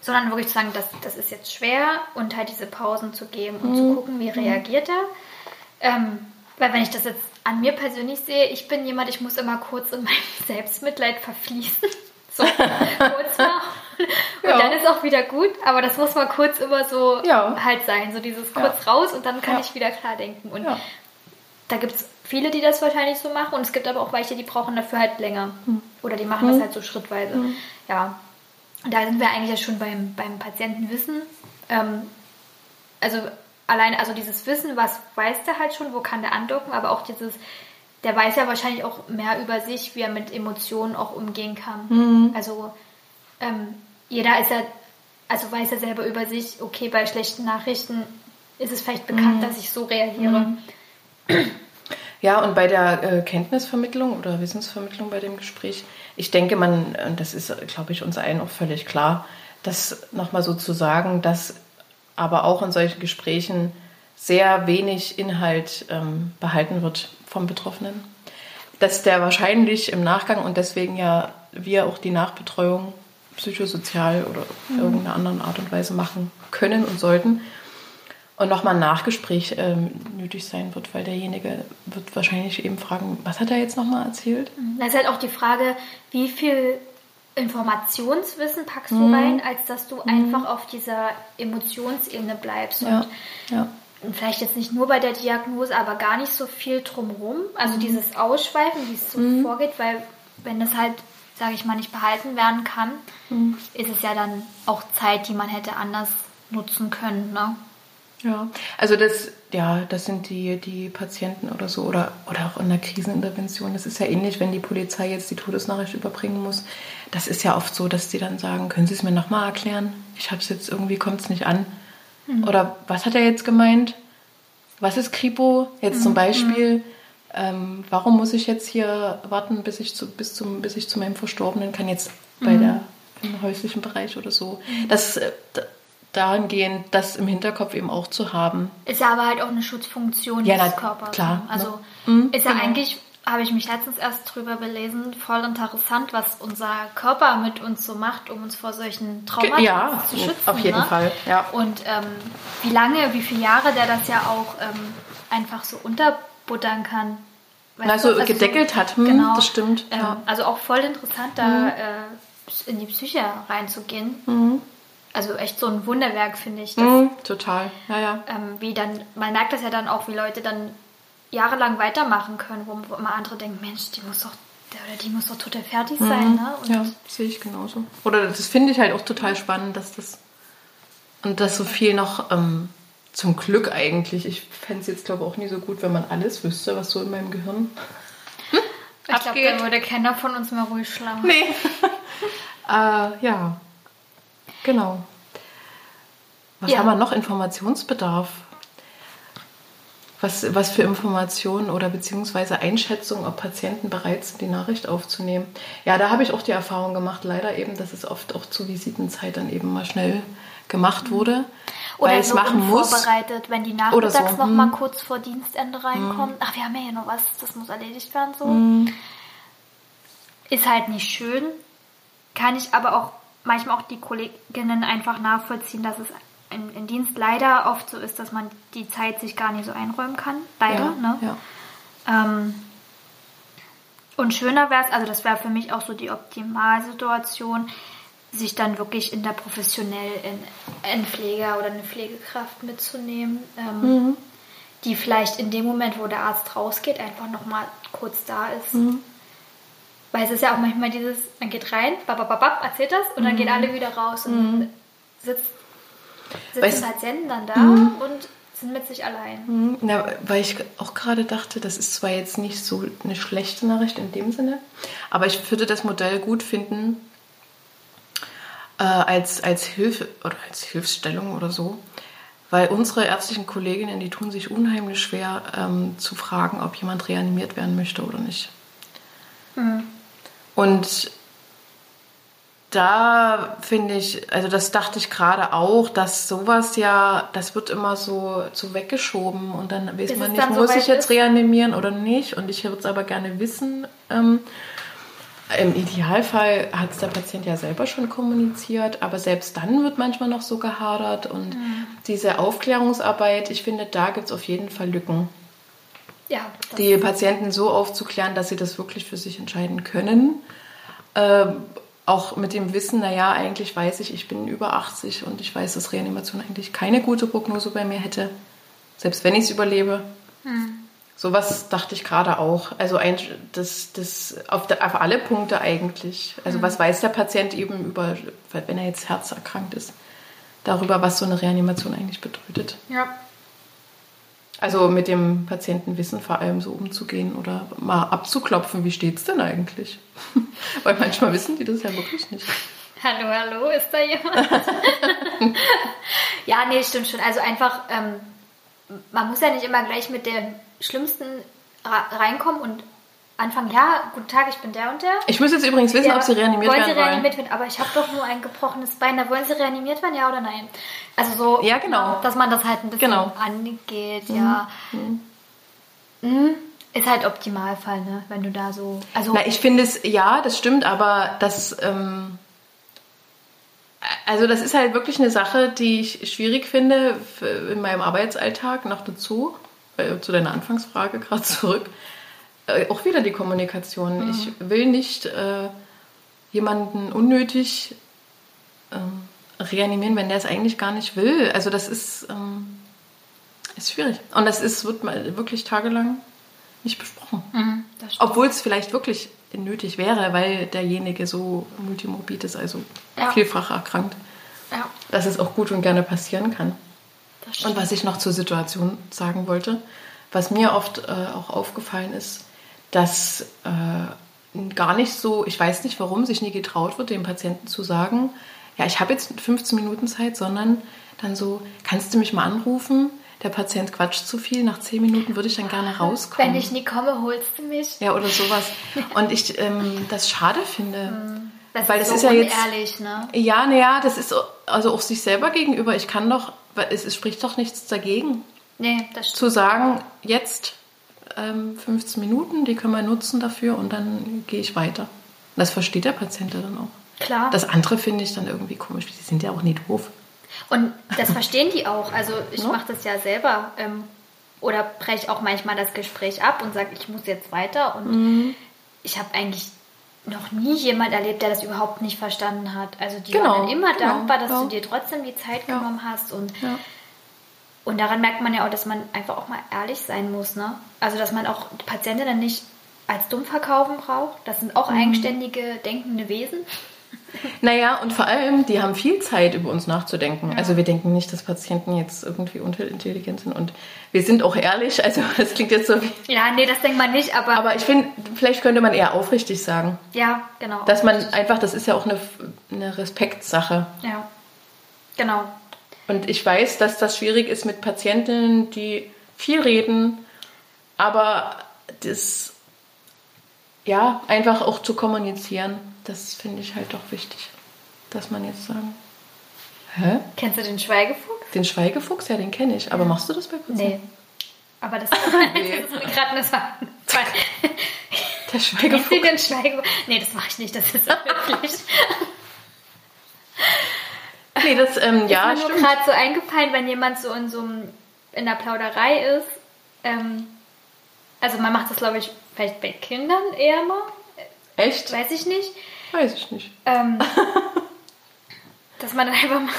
Sondern wirklich zu sagen, das, das ist jetzt schwer und halt diese Pausen zu geben und mhm. zu gucken, wie reagiert er. Ähm, weil wenn ich das jetzt an mir persönlich sehe, ich bin jemand, ich muss immer kurz in mein [laughs] Selbstmitleid verfließen. [laughs] So kurz [laughs] mal. [laughs] Und ja. dann ist auch wieder gut, aber das muss mal kurz immer so ja. halt sein. So dieses kurz ja. raus und dann kann ich wieder klar denken. Und da gibt es viele, die das wahrscheinlich so machen. Und es gibt aber auch welche, die brauchen dafür halt länger. Hm. Oder die machen hm. das halt so schrittweise. Hm. Ja. Und da sind wir eigentlich ja schon beim, beim Patientenwissen. Ähm, also allein, also dieses Wissen, was weiß der halt schon, wo kann der andocken, aber auch dieses der weiß ja wahrscheinlich auch mehr über sich, wie er mit Emotionen auch umgehen kann. Mhm. Also ähm, jeder ist ja, also weiß ja selber über sich, okay, bei schlechten Nachrichten ist es vielleicht bekannt, mhm. dass ich so reagiere. Mhm. Ja, und bei der äh, Kenntnisvermittlung oder Wissensvermittlung bei dem Gespräch, ich denke, man, und das ist, glaube ich, uns allen auch völlig klar, das nochmal so zu sagen, dass aber auch in solchen Gesprächen sehr wenig Inhalt ähm, behalten wird vom Betroffenen. Dass der wahrscheinlich im Nachgang und deswegen ja wir auch die Nachbetreuung psychosozial oder mhm. irgendeiner anderen Art und Weise machen können und sollten. Und nochmal ein Nachgespräch ähm, nötig sein wird, weil derjenige wird wahrscheinlich eben fragen, was hat er jetzt nochmal erzählt? Das ist halt auch die Frage, wie viel Informationswissen packst du mhm. rein, als dass du mhm. einfach auf dieser Emotionsebene bleibst. Ja. ja. Und vielleicht jetzt nicht nur bei der Diagnose, aber gar nicht so viel drumherum. Also mhm. dieses Ausschweifen, wie es so mhm. vorgeht, weil wenn das halt sage ich mal, nicht behalten werden kann, mhm. ist es ja dann auch Zeit, die man hätte anders nutzen können. Ne? Ja, also das, ja, das sind die, die Patienten oder so oder, oder auch in der Krisenintervention. Das ist ja ähnlich, wenn die Polizei jetzt die Todesnachricht überbringen muss. Das ist ja oft so, dass die dann sagen, können Sie es mir nochmal erklären? Ich habe es jetzt irgendwie, kommt es nicht an. Mhm. Oder was hat er jetzt gemeint? Was ist Kripo? Jetzt mhm. zum Beispiel, ähm, warum muss ich jetzt hier warten, bis ich zu, bis zum, bis ich zu meinem Verstorbenen kann, jetzt bei mhm. der im häuslichen Bereich oder so. Mhm. Das äh, dahingehend, das im Hinterkopf eben auch zu haben. Ist ja aber halt auch eine Schutzfunktion ja, des Körpers. Klar. Ne? Also mhm, ist ja genau. eigentlich, habe ich mich letztens erst drüber belesen, voll interessant, was unser Körper mit uns so macht, um uns vor solchen Traumata ja, zu schützen. Auf jeden ne? Fall, ja. Und ähm, wie lange, wie viele Jahre der das ja auch ähm, einfach so unter buttern kann. also, also gedeckelt so, hat, hm, genau, das stimmt. Ähm, ja. Also auch voll interessant, da mhm. äh, in die Psyche reinzugehen. Mhm. Also echt so ein Wunderwerk, finde ich. Mhm, total, ja, ja. Ähm, wie dann, man merkt das ja dann auch, wie Leute dann jahrelang weitermachen können, wo, wo immer andere denken, Mensch, die muss doch der oder die muss doch total fertig mhm. sein. Ne? Und ja, sehe ich genauso. Oder das finde ich halt auch total spannend, dass das und dass so viel noch ähm, zum Glück eigentlich. Ich fände es jetzt, glaube ich, auch nie so gut, wenn man alles wüsste, was so in meinem Gehirn hm? Ich glaube, da würde keiner von uns mehr ruhig schlafen. Nee. [laughs] äh, ja. Genau. Was ja. haben wir noch? Informationsbedarf. Was, was für Informationen oder beziehungsweise Einschätzungen, ob Patienten bereit sind, die Nachricht aufzunehmen. Ja, da habe ich auch die Erfahrung gemacht, leider eben, dass es oft auch zu Visitenzeit dann eben mal schnell gemacht wurde. Oder weil es machen muss. vorbereitet, wenn die nachmittags so. noch hm. mal kurz vor Dienstende reinkommen. Hm. Ach, wir haben ja hier noch was, das muss erledigt werden so. Hm. Ist halt nicht schön. Kann ich aber auch manchmal auch die Kolleginnen einfach nachvollziehen, dass es in, in Dienst leider oft so ist, dass man die Zeit sich gar nicht so einräumen kann. Leider, ja, ne? Ja. Ähm, und schöner wäre es, also das wäre für mich auch so die Optimalsituation, sich dann wirklich in der professionell in einen Pfleger oder eine Pflegekraft mitzunehmen, ähm, mhm. die vielleicht in dem Moment, wo der Arzt rausgeht, einfach nochmal kurz da ist. Mhm. Weil es ist ja auch manchmal dieses, man geht rein, babababab, erzählt das und dann gehen mhm. alle wieder raus und mhm. sitzt, sitzen Patienten dann da mhm. und sind mit sich allein. Ja, weil ich auch gerade dachte, das ist zwar jetzt nicht so eine schlechte Nachricht in dem Sinne, aber ich würde das Modell gut finden, äh, als, als Hilfe oder als Hilfsstellung oder so. Weil unsere ärztlichen Kolleginnen, die tun sich unheimlich schwer ähm, zu fragen, ob jemand reanimiert werden möchte oder nicht. Mhm. Und da finde ich, also das dachte ich gerade auch, dass sowas ja, das wird immer so, so weggeschoben und dann weiß man nicht, muss ich jetzt ist? reanimieren oder nicht und ich würde es aber gerne wissen. Ähm, im Idealfall hat es der Patient ja selber schon kommuniziert, aber selbst dann wird manchmal noch so gehadert. Und mhm. diese Aufklärungsarbeit, ich finde, da gibt es auf jeden Fall Lücken. Ja, die Patienten so aufzuklären, dass sie das wirklich für sich entscheiden können. Ähm, auch mit dem Wissen, naja, eigentlich weiß ich, ich bin über 80 und ich weiß, dass Reanimation eigentlich keine gute Prognose bei mir hätte. Selbst wenn ich es überlebe. Sowas dachte ich gerade auch. Also ein, das, das auf, der, auf alle Punkte eigentlich. Also mhm. was weiß der Patient eben über, wenn er jetzt herzerkrankt ist, darüber, was so eine Reanimation eigentlich bedeutet. Ja. Also mit dem Patientenwissen vor allem so umzugehen oder mal abzuklopfen, wie steht es denn eigentlich? [laughs] Weil manchmal wissen die das ja wirklich nicht. Hallo, hallo, ist da jemand? [laughs] ja, nee, stimmt schon. Also einfach, ähm, man muss ja nicht immer gleich mit dem Schlimmsten reinkommen und anfangen, ja, guten Tag, ich bin der und der. Ich muss jetzt übrigens wissen, Ja, ob sie reanimiert wollen werden sie wollen. reanimiert werden? Aber ich habe doch nur ein gebrochenes Bein. Da wollen sie reanimiert werden, ja oder nein? Also so, Ja, genau. dass man das halt ein bisschen Genau. angeht, ja. Mhm. Ist halt Optimalfall, ne? Wenn du da so, also Na, ich finde es, ja, das stimmt, aber das, ähm, also das ist halt wirklich eine Sache, die ich schwierig finde in meinem Arbeitsalltag noch dazu, äh, zu deiner Anfangsfrage gerade zurück, äh, auch wieder die Kommunikation. Ich will nicht äh, jemanden unnötig ähm, reanimieren, wenn der es eigentlich gar nicht will. Also das ist, ähm, ist schwierig. Und das ist, wird mal wirklich tagelang nicht besprochen. Mhm. Obwohl es vielleicht wirklich nötig wäre, weil derjenige so multimorbid ist, also Ja. vielfach erkrankt, Ja, dass es auch gut und gerne passieren kann. Und was ich noch zur Situation sagen wollte, was mir oft äh, auch aufgefallen ist, dass äh, gar nicht so, ich weiß nicht warum, sich nie getraut wird, dem Patienten zu sagen, ja, ich habe jetzt 15 Minuten Zeit, sondern dann so, kannst du mich mal anrufen? Der Patient quatscht zu viel, nach 10 Minuten würde ich dann gerne rauskommen. Wenn ich nie komme, holst du mich. Ja, oder sowas. [laughs] Und ich ähm, das schade finde. Das Weil ist das so ist ja jetzt- ne? Ja, naja, das ist so- also auch sich selber gegenüber. Ich kann doch, es, es spricht doch nichts dagegen, Nee, das stimmt. zu sagen, jetzt ähm, 15 Minuten, die können wir nutzen dafür und dann gehe ich weiter. Das versteht der Patient ja dann auch. Klar. Das andere finde ich dann irgendwie komisch. Die sind ja auch nie doof. Und das verstehen die auch. [laughs] Also ich Ja. mache das ja selber. Ähm, oder breche auch manchmal das Gespräch ab und sage, ich muss jetzt weiter. Und Mhm. ich habe eigentlich noch nie jemand erlebt, der das überhaupt nicht verstanden hat. Also die Genau, waren dann immer genau, dankbar, dass ja. du dir trotzdem die Zeit Ja. genommen hast. Und, Ja. und daran merkt man ja auch, dass man einfach auch mal ehrlich sein muss. Ne? Also dass man auch Patientinnen nicht als dumm verkaufen braucht. Das sind Mhm. auch eigenständige, denkende Wesen. Naja, und vor allem, die haben viel Zeit, über uns nachzudenken. Also wir denken nicht, dass Patienten jetzt irgendwie unintelligent sind. Und wir sind auch ehrlich. Also [laughs] das klingt jetzt so wie... Ja, nee, das denkt man nicht, aber, Aber ich finde, vielleicht könnte man eher aufrichtig sagen. ja, genau. Dass man einfach, das ist ja auch eine, eine Respektsache. Ja, genau. Und ich weiß, dass das schwierig ist mit Patientinnen, die viel reden, aber das, ja, einfach auch zu kommunizieren, das finde ich halt doch wichtig, dass man jetzt sagen, hä? Kennst du den Schweigefuchs? Den Schweigefuchs, ja, den kenne ich. Aber machst du das bei Patienten? Nee. Aber das, das [laughs] ist mir gerade eine Sache. Der Kennst du Schweigefuchs. den Schweigefuchs? Nee, das mache ich nicht, das ist wirklich. Nee, das, ähm, ja, ist mir nur stimmt. gerade so eingefallen, wenn jemand so in so einem, in der Plauderei ist. Ähm, also man macht das, glaube ich, vielleicht bei Kindern eher mal. Echt? Weiß ich nicht. Weiß ich nicht. Ähm, [laughs] dass man dann einfach mal.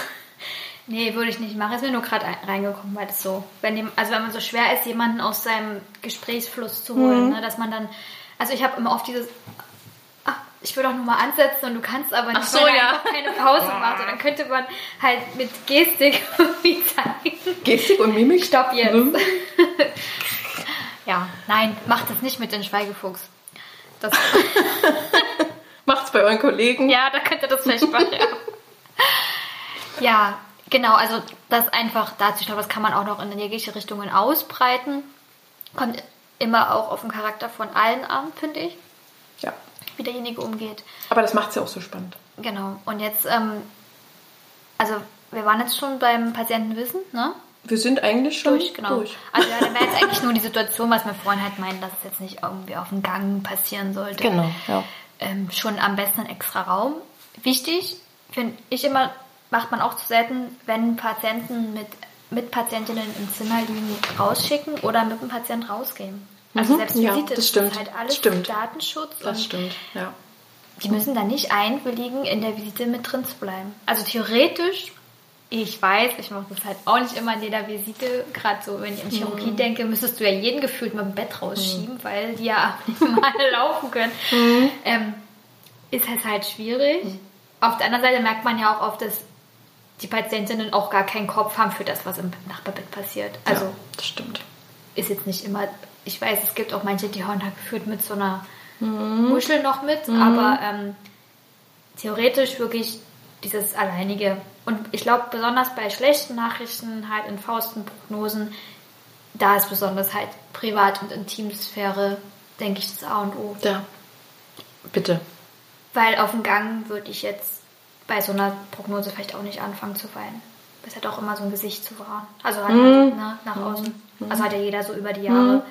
Nee, würde ich nicht machen. Ist mir nur gerade ein- reingekommen, weil das so, wenn dem, also wenn man so schwer ist, jemanden aus seinem Gesprächsfluss zu holen, ne, dass man dann, also ich habe immer oft dieses, ach, ich will doch nur mal ansetzen und du kannst aber nicht, Ach so, weil ja. einfach keine Pause macht. Und dann könnte man halt mit Gestik [laughs] irgendwie zeigen. Gestik und Mimik? Stopp jetzt. Mhm. [laughs] Ja, nein, macht das nicht mit dem Schweigefuchs. Das, [laughs] Macht's bei euren Kollegen. Ja, da könnte das vielleicht machen, ja. [laughs] ja, genau, also das einfach dazu, ich glaube, das kann man auch noch in jegliche Richtungen ausbreiten. Kommt immer auch auf den Charakter von allen an, finde ich, ja. wie derjenige umgeht. Aber das macht's ja auch so spannend. Genau, und jetzt, ähm, also wir waren jetzt schon beim Patientenwissen, ne? Wir sind eigentlich schon Durch, genau. durch. Also ja, da wäre jetzt eigentlich nur die Situation, was wir vorhin halt meinen, dass es jetzt nicht irgendwie auf dem Gang passieren sollte. Genau, ja. ähm, schon am besten ein extra Raum. Wichtig, finde ich immer, macht man auch zu selten, wenn Patienten mit, mit Patientinnen im Zimmer liegen, rausschicken oder mit dem Patient rausgehen. Also Mhm, selbst ja, Visite, das das stimmt, ist halt alles stimmt. Datenschutz Das stimmt, ja. die müssen da nicht einwilligen, in der Visite mit drin zu bleiben. Also theoretisch, ich weiß, ich mache das halt auch nicht immer in jeder Visite, gerade so, wenn ich an Chirurgie Mhm. denke, müsstest du ja jeden gefühlt mit dem Bett rausschieben, weil die ja [laughs] nicht mal laufen können. Mhm. Ähm, ist es halt schwierig. Auf der anderen Seite merkt man ja auch oft, dass die Patientinnen auch gar keinen Kopf haben für das, was im Nachbarbett passiert. Also ja, das stimmt. ist jetzt nicht immer, ich weiß, es gibt auch manche, die hauen halt gefühlt mit so einer Mhm. Muschel noch mit, aber ähm, theoretisch wirklich dieses Alleinige. Und ich glaube, besonders bei schlechten Nachrichten, halt in Faustenprognosen, da ist besonders halt Privat- und Intimsphäre denke ich, das A und O. Ja. Bitte. Weil auf dem Gang würde ich jetzt bei so einer Prognose vielleicht auch nicht anfangen zu weinen. Das hat auch immer so ein Gesicht zu wahren. Also halt Mhm. ne, nach außen. Also hat ja jeder so über die Jahre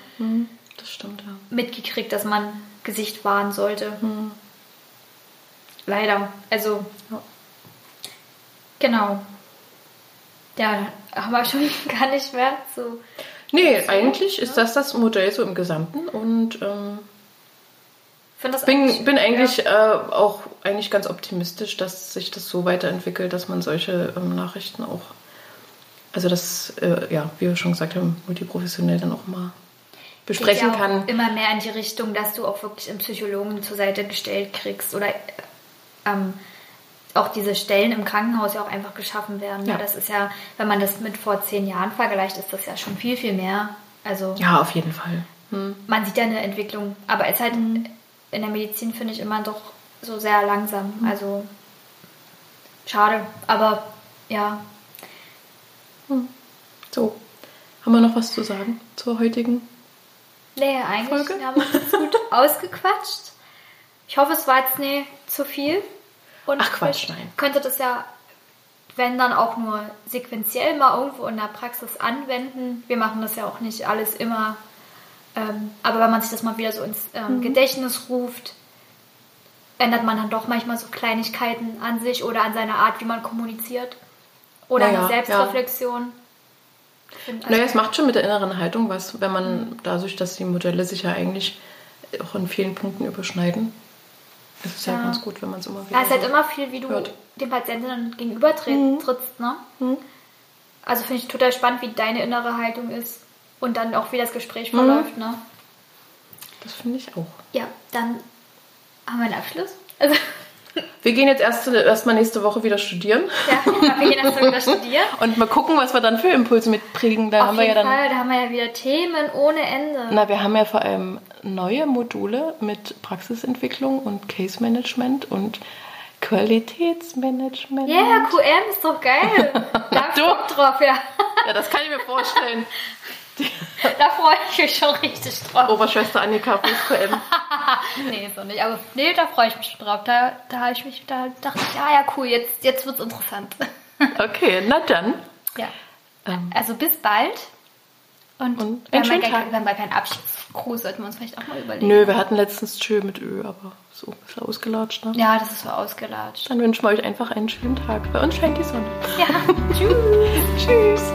Das stimmt, ja. mitgekriegt, dass man Gesicht wahren sollte. Mhm. Leider. Also, genau. Ja, haben wir [laughs] schon gar nicht mehr so. Nee, eigentlich ist das das Modell so im Gesamten und ähm, das bin, bin eigentlich Ja. äh, auch eigentlich ganz optimistisch, dass sich das so weiterentwickelt, dass man solche ähm, Nachrichten auch, also das, äh, ja, wie wir schon gesagt haben, multiprofessionell dann auch mal besprechen geht ja kann. Immer mehr in die Richtung, dass du auch wirklich einen Psychologen zur Seite gestellt kriegst oder ähm, auch diese Stellen im Krankenhaus ja auch einfach geschaffen werden. Ja. Das ist ja, wenn man das mit vor zehn Jahren vergleicht, ist das ja schon viel, viel mehr. Also Ja, auf jeden Fall. Hm. man sieht ja eine Entwicklung, aber es ist halt in der Medizin, finde ich, immer doch so sehr langsam. Also schade, aber ja. So, haben wir noch was zu sagen zur heutigen? Nee, eigentlich Folge? haben wir uns gut [laughs] ausgequatscht. Ich hoffe, es war jetzt nicht zu viel. Und Ach, Quatsch, nein. Könnte das ja, wenn dann auch nur sequenziell mal irgendwo in der Praxis anwenden. Wir machen das ja auch nicht alles immer. Ähm, aber wenn man sich das mal wieder so ins ähm, Mhm. Gedächtnis ruft, ändert man dann doch manchmal so Kleinigkeiten an sich oder an seiner Art, wie man kommuniziert. Oder Naja, eine Selbstreflexion. Find, also- Naja, es macht schon mit der inneren Haltung was, wenn man dadurch, dass die Modelle sich ja eigentlich auch in vielen Punkten überschneiden. Es ist ja, Ja. ganz gut, wenn man es immer wieder Ja, es ist halt immer viel, wie du hört. dem Patienten gegenüber tritt, Mhm. trittst, ne? Also finde ich total spannend, wie deine innere Haltung ist und dann auch, wie das Gespräch Mhm. verläuft, ne? Das finde ich auch. Ja, dann haben wir einen Abschluss. Also, Wir gehen jetzt erst, erst mal nächste Woche wieder studieren ja, wir gehen erst mal wieder studieren. [laughs] und mal gucken, was wir dann für Impulse mitprägen. Da Auf haben wir jeden ja dann. Fall, da haben wir ja wieder Themen ohne Ende. Na, wir haben ja vor allem neue Module mit Praxisentwicklung und Case Management und Qualitätsmanagement. Ja, yeah, QM ist doch geil. [laughs] Da Du. Drauf, ja. Ja, das kann ich mir vorstellen. [laughs] [laughs] Da freue ich mich schon richtig drauf. Oberschwester Annika QM. [laughs] Nee, so nicht. Aber nee, da freue ich mich schon drauf. Da, da habe ich mich, da dachte ich, ja, ja, cool, jetzt, jetzt wird's interessant. [laughs] Okay, na dann. Ja. Ähm, Also bis bald. Und, Und wir, Tag. wir ja keinen Abschiedsgruß, sollten wir uns vielleicht auch mal überlegen. Nö, wir hatten letztens Tschö mit Ö, aber so ein bisschen ausgelatscht. Ne? Ja, das ist so ausgelatscht. Dann wünschen wir euch einfach einen schönen Tag. Bei uns scheint die Sonne. Ja, tschüss. Tschüss.